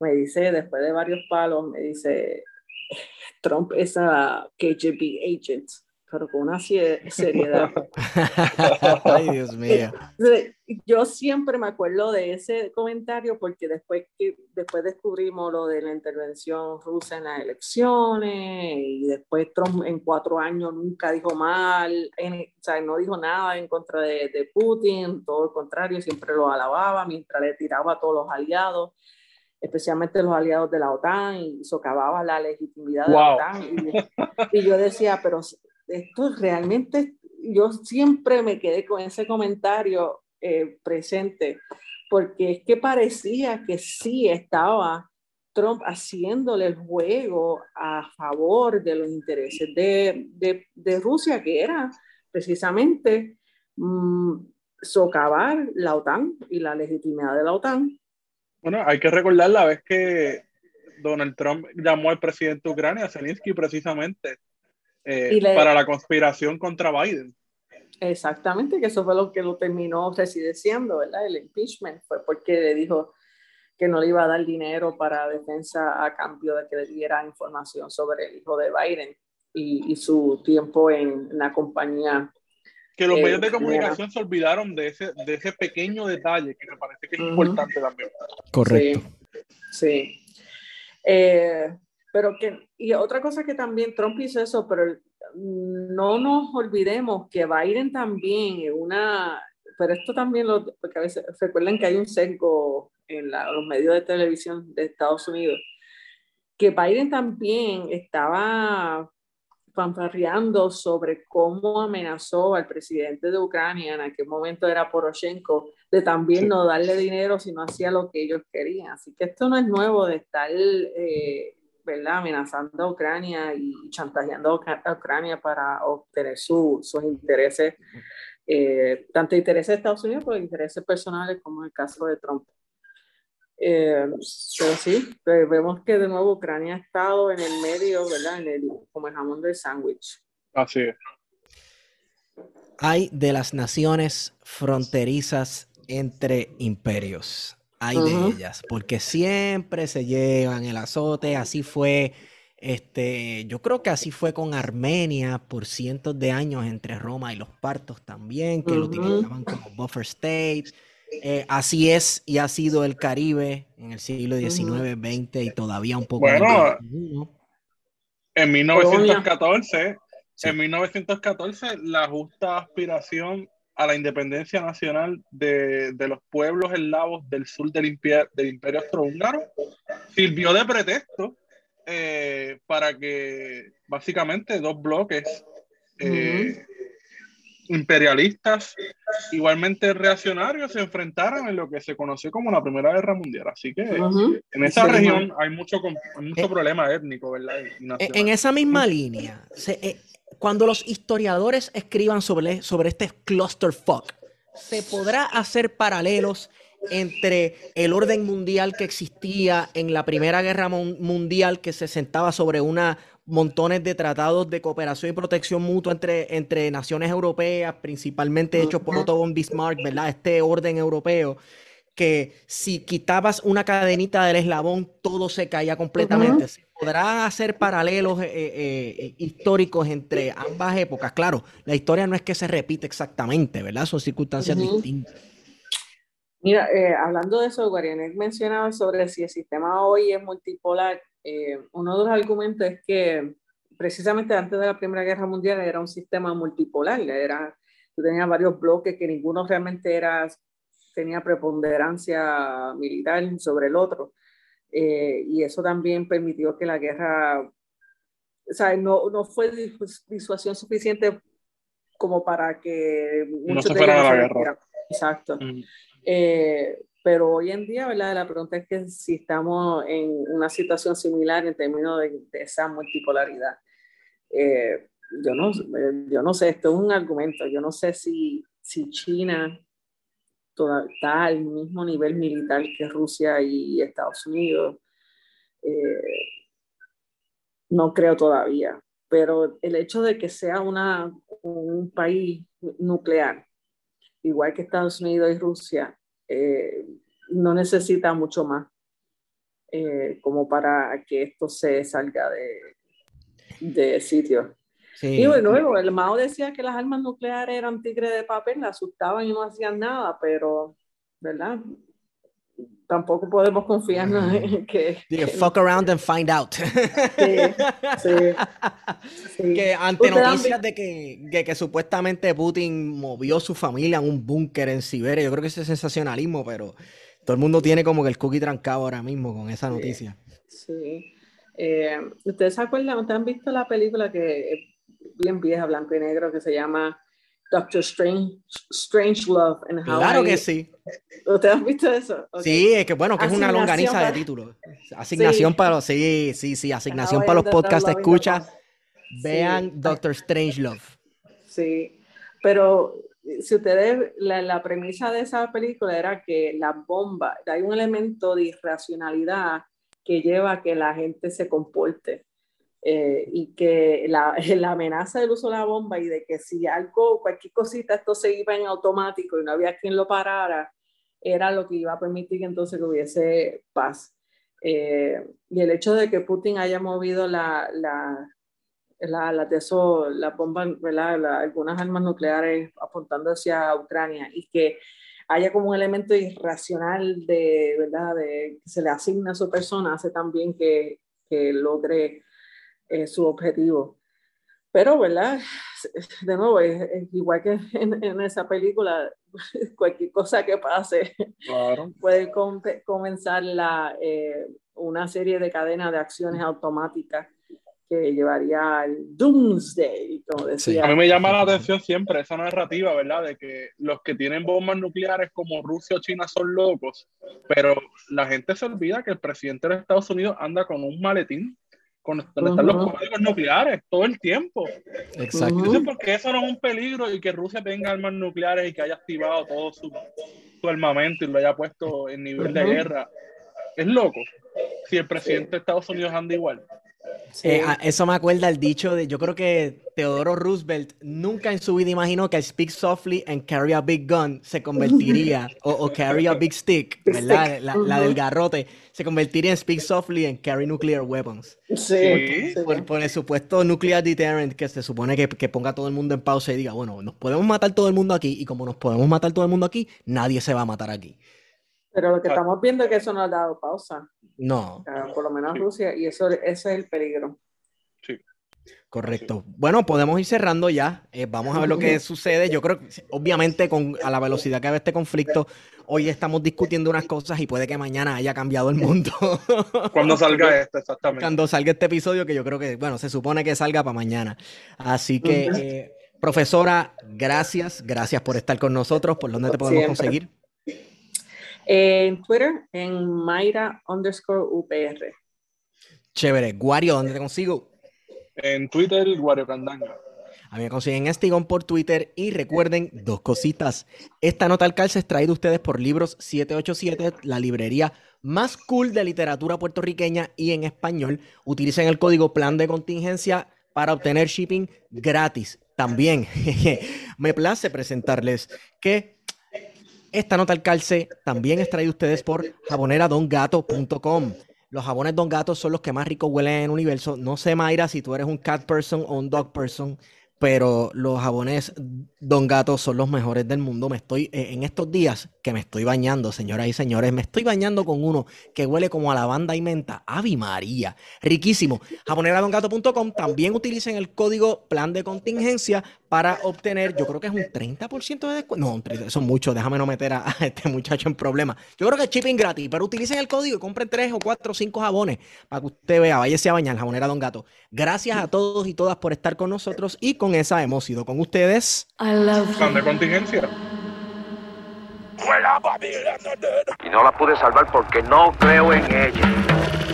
Speaker 3: me dice, después de varios palos, me dice, Trump es a KGB agent, pero con una seriedad. *laughs*
Speaker 1: Ay, Dios mío.
Speaker 3: Yo siempre me acuerdo de ese comentario porque después, que, después descubrimos lo de la intervención rusa en las elecciones y después Trump en cuatro años nunca dijo mal, o sea, no dijo nada en contra de, de Putin, todo lo contrario, siempre lo alababa mientras le tiraba a todos los aliados especialmente los aliados de la OTAN, y socavaba la legitimidad de la OTAN. Y, yo decía, pero esto realmente, yo siempre me quedé con ese comentario eh, presente, porque es que parecía que sí estaba Trump haciéndole el juego a favor de los intereses de, de, Rusia, que era precisamente mm, socavar la OTAN y la legitimidad de la OTAN.
Speaker 2: Bueno, hay que recordar la vez que Donald Trump llamó al presidente de Ucrania, Zelensky, precisamente, eh, para la conspiración contra Biden.
Speaker 3: Exactamente, que eso fue lo que lo terminó residenciando, ¿verdad? El impeachment fue porque le dijo que no le iba a dar dinero para defensa a cambio de que le diera información sobre el hijo de Biden y, y su tiempo en la compañía
Speaker 2: que los medios de comunicación se olvidaron de ese, de ese pequeño detalle que me parece que es importante también.
Speaker 1: Correcto.
Speaker 3: Sí. Eh, pero que, y otra cosa que también Trump hizo eso, pero no nos olvidemos que Biden también una, pero esto también lo, porque a veces recuerden que hay un sesgo en los medios de televisión de Estados Unidos, que Biden también estaba fanfarreando sobre cómo amenazó al presidente de Ucrania, en aquel momento era Poroshenko, de también no darle dinero si no hacía lo que ellos querían. Así que esto no es nuevo de estar, eh, ¿verdad?, amenazando a Ucrania y chantajeando a Ucrania para obtener sus intereses, eh, tanto intereses de Estados Unidos como intereses personales, como en el caso de Trump. Eh, pero sí, pues, vemos que de nuevo Ucrania ha estado en el medio, ¿verdad? En el, como el jamón del sándwich.
Speaker 2: Así es.
Speaker 1: Hay de las naciones fronterizas entre imperios. Hay de ellas, porque siempre se llevan el azote. Así fue, este, yo creo que así fue con Armenia por cientos de años entre Roma y los partos también, que lo utilizaban como buffer state. Eh, así es y ha sido el Caribe en el siglo XIX, XX y todavía un poco.
Speaker 2: Bueno, en 1914, en 1914, la justa aspiración a la independencia nacional de, de los pueblos eslavos del sur del, imperio, del imperio austrohúngaro sirvió de pretexto eh, para que básicamente dos bloques eh, imperialistas igualmente reaccionarios se enfrentaron en lo que se conoció como la Primera Guerra Mundial. Así que en esa región hay mucho, mucho eh, problema étnico, ¿verdad?
Speaker 1: En esa misma línea, eh, cuando los historiadores escriban sobre, sobre este clusterfuck, se podrá hacer paralelos entre el orden mundial que existía en la Primera Guerra Mundial, que se sentaba sobre una montones de tratados de cooperación y protección mutua entre, entre naciones europeas, principalmente hechos por Otto von Bismarck, ¿verdad? Este orden europeo, que si quitabas una cadenita del eslabón, todo se caía completamente. Se podrá hacer paralelos eh, eh, eh, históricos entre ambas épocas. Claro, la historia no es que se repite exactamente, ¿verdad? Son circunstancias distintas.
Speaker 3: Mira, hablando de eso, Guarianek mencionaba sobre si el sistema hoy es multipolar eh, uno de los argumentos es que precisamente antes de la Primera Guerra Mundial era un sistema multipolar, era, tú tenías varios bloques que ninguno realmente era, tenía preponderancia militar sobre el otro. Eh, y eso también permitió que la guerra, o sea, no, no fue disuasión suficiente como para que
Speaker 2: no se fuera la guerra.
Speaker 3: Exacto. Eh, pero hoy en día, ¿verdad? La pregunta es que si estamos en una situación similar en términos de, esa multipolaridad. Eh, yo, no, yo no sé, esto es un argumento. Yo no sé si, si China está al mismo nivel militar que Rusia y Estados Unidos. Eh, no creo todavía. Pero el hecho de que sea una, un país nuclear, igual que Estados Unidos y Rusia, eh, no necesita mucho más eh, como para que esto se salga de, de sitio. Y bueno, el Mao decía que las armas nucleares eran tigres de papel, la asustaban y no hacían nada, pero, ¿verdad? Tampoco podemos confiar en que,
Speaker 1: Fuck around and find out. *laughs* Que ante noticias de que, que, supuestamente Putin movió su familia en un búnker en Siberia, yo creo que ese es sensacionalismo, pero todo el mundo tiene como que el cookie trancado ahora mismo con esa noticia.
Speaker 3: Sí. Eh, ¿Ustedes se acuerdan? ¿Ustedes han visto la película que es bien vieja, blanco y negro, que se llama Doctor Strange, Strange Love
Speaker 1: en Hawaii? Claro que sí.
Speaker 3: ¿Ustedes han visto eso?
Speaker 1: Sí, es que bueno, que es una longaniza de títulos. Asignación para los, sí, sí, sí, asignación para los podcasts escucha. Vean Doctor Strange Love.
Speaker 3: Sí, pero si ustedes, la, la, premisa de esa película era que la bomba, hay un elemento de irracionalidad que lleva a que la gente se comporte. Eh, y que la, *laughs* la, amenaza del uso de la bomba y de que si algo, cualquier cosita, esto se iba en automático y no había quien lo parara, era lo que iba a permitir entonces que hubiese paz. Eh, y el hecho de que Putin haya movido la, la, la, la, la bomba, ¿verdad? algunas armas nucleares apuntando hacia Ucrania y que haya como un elemento irracional de, ¿verdad? de que se le asigna a su persona, hace también que, que logre eh, su objetivo. Pero, ¿verdad? De nuevo, es, igual que *laughs* en, en, esa película, *laughs* cualquier cosa que pase *laughs* puede comenzar la, eh, una serie de cadenas de acciones automáticas que llevaría al doomsday, como decía.
Speaker 2: A mí me llama la atención siempre esa narrativa, ¿verdad? De que los que tienen bombas nucleares como Rusia o China son locos, pero la gente se olvida que el presidente de Estados Unidos anda con un maletín con donde están los códigos nucleares todo el tiempo.
Speaker 1: Exacto.
Speaker 2: Entonces, porque eso no es un peligro y que Rusia tenga armas nucleares y que haya activado todo su, su armamento y lo haya puesto en nivel de guerra, es loco. Si el presidente de Estados Unidos anda igual.
Speaker 1: Eh, eso me acuerda el dicho de, yo creo que Teodoro Roosevelt nunca en su vida imaginó que Speak Softly and Carry a Big Gun se convertiría, o, Carry a Big Stick, *laughs* ¿verdad? La, del garrote, se convertiría en Speak Softly and Carry Nuclear Weapons.
Speaker 3: Sí.
Speaker 1: Por, el supuesto nuclear deterrent que se supone que, que ponga a todo el mundo en pausa y diga, bueno, nos podemos matar todo el mundo aquí y como nos podemos matar todo el mundo aquí, nadie se va a matar aquí.
Speaker 3: Pero lo que estamos viendo es que eso no ha dado pausa.
Speaker 1: No.
Speaker 3: por lo menos Rusia, y eso, ese es el peligro.
Speaker 2: Sí.
Speaker 1: Correcto. Bueno, podemos ir cerrando ya. Eh, vamos a ver lo que sucede. Yo creo que, obviamente, con, a la velocidad que va este conflicto, hoy estamos discutiendo unas cosas y puede que mañana haya cambiado el mundo. *laughs*
Speaker 2: Cuando salga este, exactamente.
Speaker 1: Cuando salga este episodio, que yo creo que, bueno, se supone que salga para mañana. Así que, eh, profesora, gracias. Gracias por estar con nosotros. ¿Por dónde te podemos conseguir?
Speaker 3: En Twitter, en Mayra underscore UPR.
Speaker 1: Chévere. Guario, ¿dónde te consigo?
Speaker 2: En Twitter, Guario Candanga.
Speaker 1: A mí me consiguen Estigón por Twitter y recuerden dos cositas. Esta nota al calce es traída a ustedes por Libros 787, la librería más cool de literatura puertorriqueña y en español. Utilicen el código plan de contingencia para obtener shipping gratis. También *laughs* me place presentarles que esta nota al calce también es traída ustedes por jaboneradongato.com. Los jabones Don Gato son los que más ricos huelen en el universo. No sé, Mayra, si tú eres un cat person o un dog person, pero los jabones Don Gato son los mejores del mundo. Me estoy, eh, en estos días que me estoy bañando, señoras y señores, me estoy bañando con uno que huele como a lavanda y menta. Ave María, riquísimo. Jaboneradongato.com también utilicen el código plan de contingencia para obtener, yo creo que es un 30% de descuento. No, eso es mucho, déjame no meter a, este muchacho en problemas. Yo creo que es shipping gratis, pero utilicen el código y compren tres o cuatro o cinco jabones para que usted vea, váyase a bañar, jabonera Don Gato. Gracias a todos y todas por estar con nosotros y con esa hemos ido con ustedes.
Speaker 2: Plan de contingencia.
Speaker 4: Y no la pude salvar porque no creo en ella.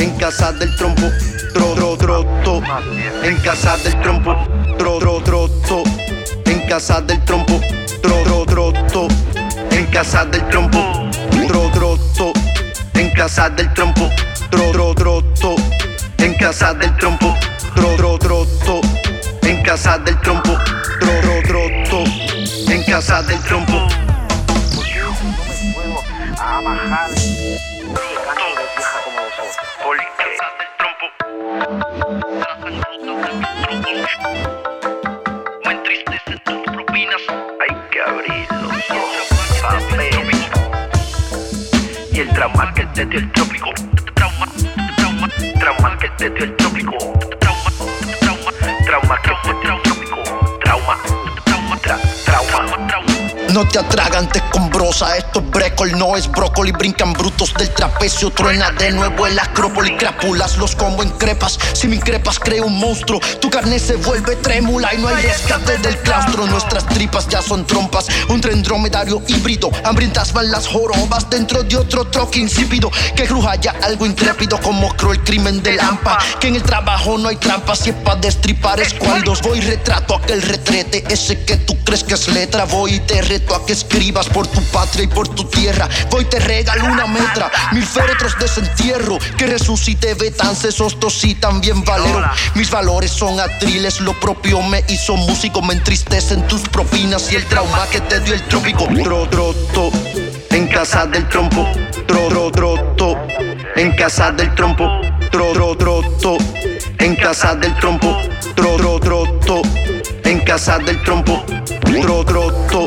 Speaker 5: en casa del trompo tro, tro, troto, en casa del trompo, tro, tro, troto, en casa del trompo, tro, tro, troto, en casa del trompo, tro, troto, en casa del trompo, tro, tro, troto, en casa del trompo, tro, tro, troto, en casa del trompo, tro, tro, troto, en casa del trompo.
Speaker 4: A bajar. El trauma que te dio el trópico.
Speaker 5: Trauma, trauma,
Speaker 4: Trauma que te dio el trópico.
Speaker 5: trauma, trauma,
Speaker 4: Trauma que te dio el trópico. Trauma.
Speaker 5: No te atragantes con brosa, esto es brécol, no es brócoli. Brincan brutos del trapecio, truena de nuevo el acrópoli. Crápulas, los combo en crepas. Si me increpas, creo un monstruo. Tu carne se vuelve trémula y no hay rescate del claustro. Nuestras tripas ya son trompas, un tren dromedario híbrido. Hambrientas van las jorobas dentro de otro troque insípido. Que cruja ya algo intrépido como creo el crimen del AMPA. Que en el trabajo no hay trampas, si es pa' destripar escualdos. Voy retrato aquel retrete, ese que tú crees que es letra. Voy y te reto a que escribas por tu patria y por tu tierra. Voy te regalo una metra, mil féretros de desentierro. Que resucite Betance, Sostos y también Valero. Mis valores son atriles, lo propio me hizo músico. Me entristecen tus propinas y el trauma que te dio el trópico. Tro, troto, en casa del trompo. Tro, tro, en casa del trompo. Tro, tro, en casa del trompo. Tro, tro, troto, en casa del trompo. Tro, troto,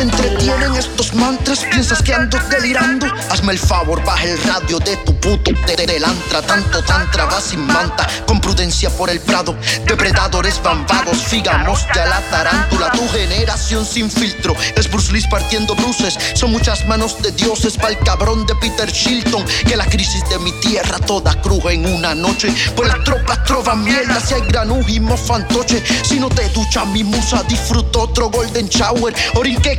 Speaker 5: Te entretienen estos mantras, piensas que ando delirando. Hazme el favor, baja el radio de tu puto telantra. Tanto tantra va sin manta, con prudencia por el prado. Depredadores bambados, figamos ya la tarántula. Tu generación sin filtro es Bruce Lee partiendo bruces. Son muchas manos de dioses pa'l cabrón de Peter Shilton. Que la crisis de mi tierra toda cruja en una noche. Pues las tropas trovan mierda si hay granujimo fantoche. Si no te ducha mi musa, disfruto otro golden shower. Orinque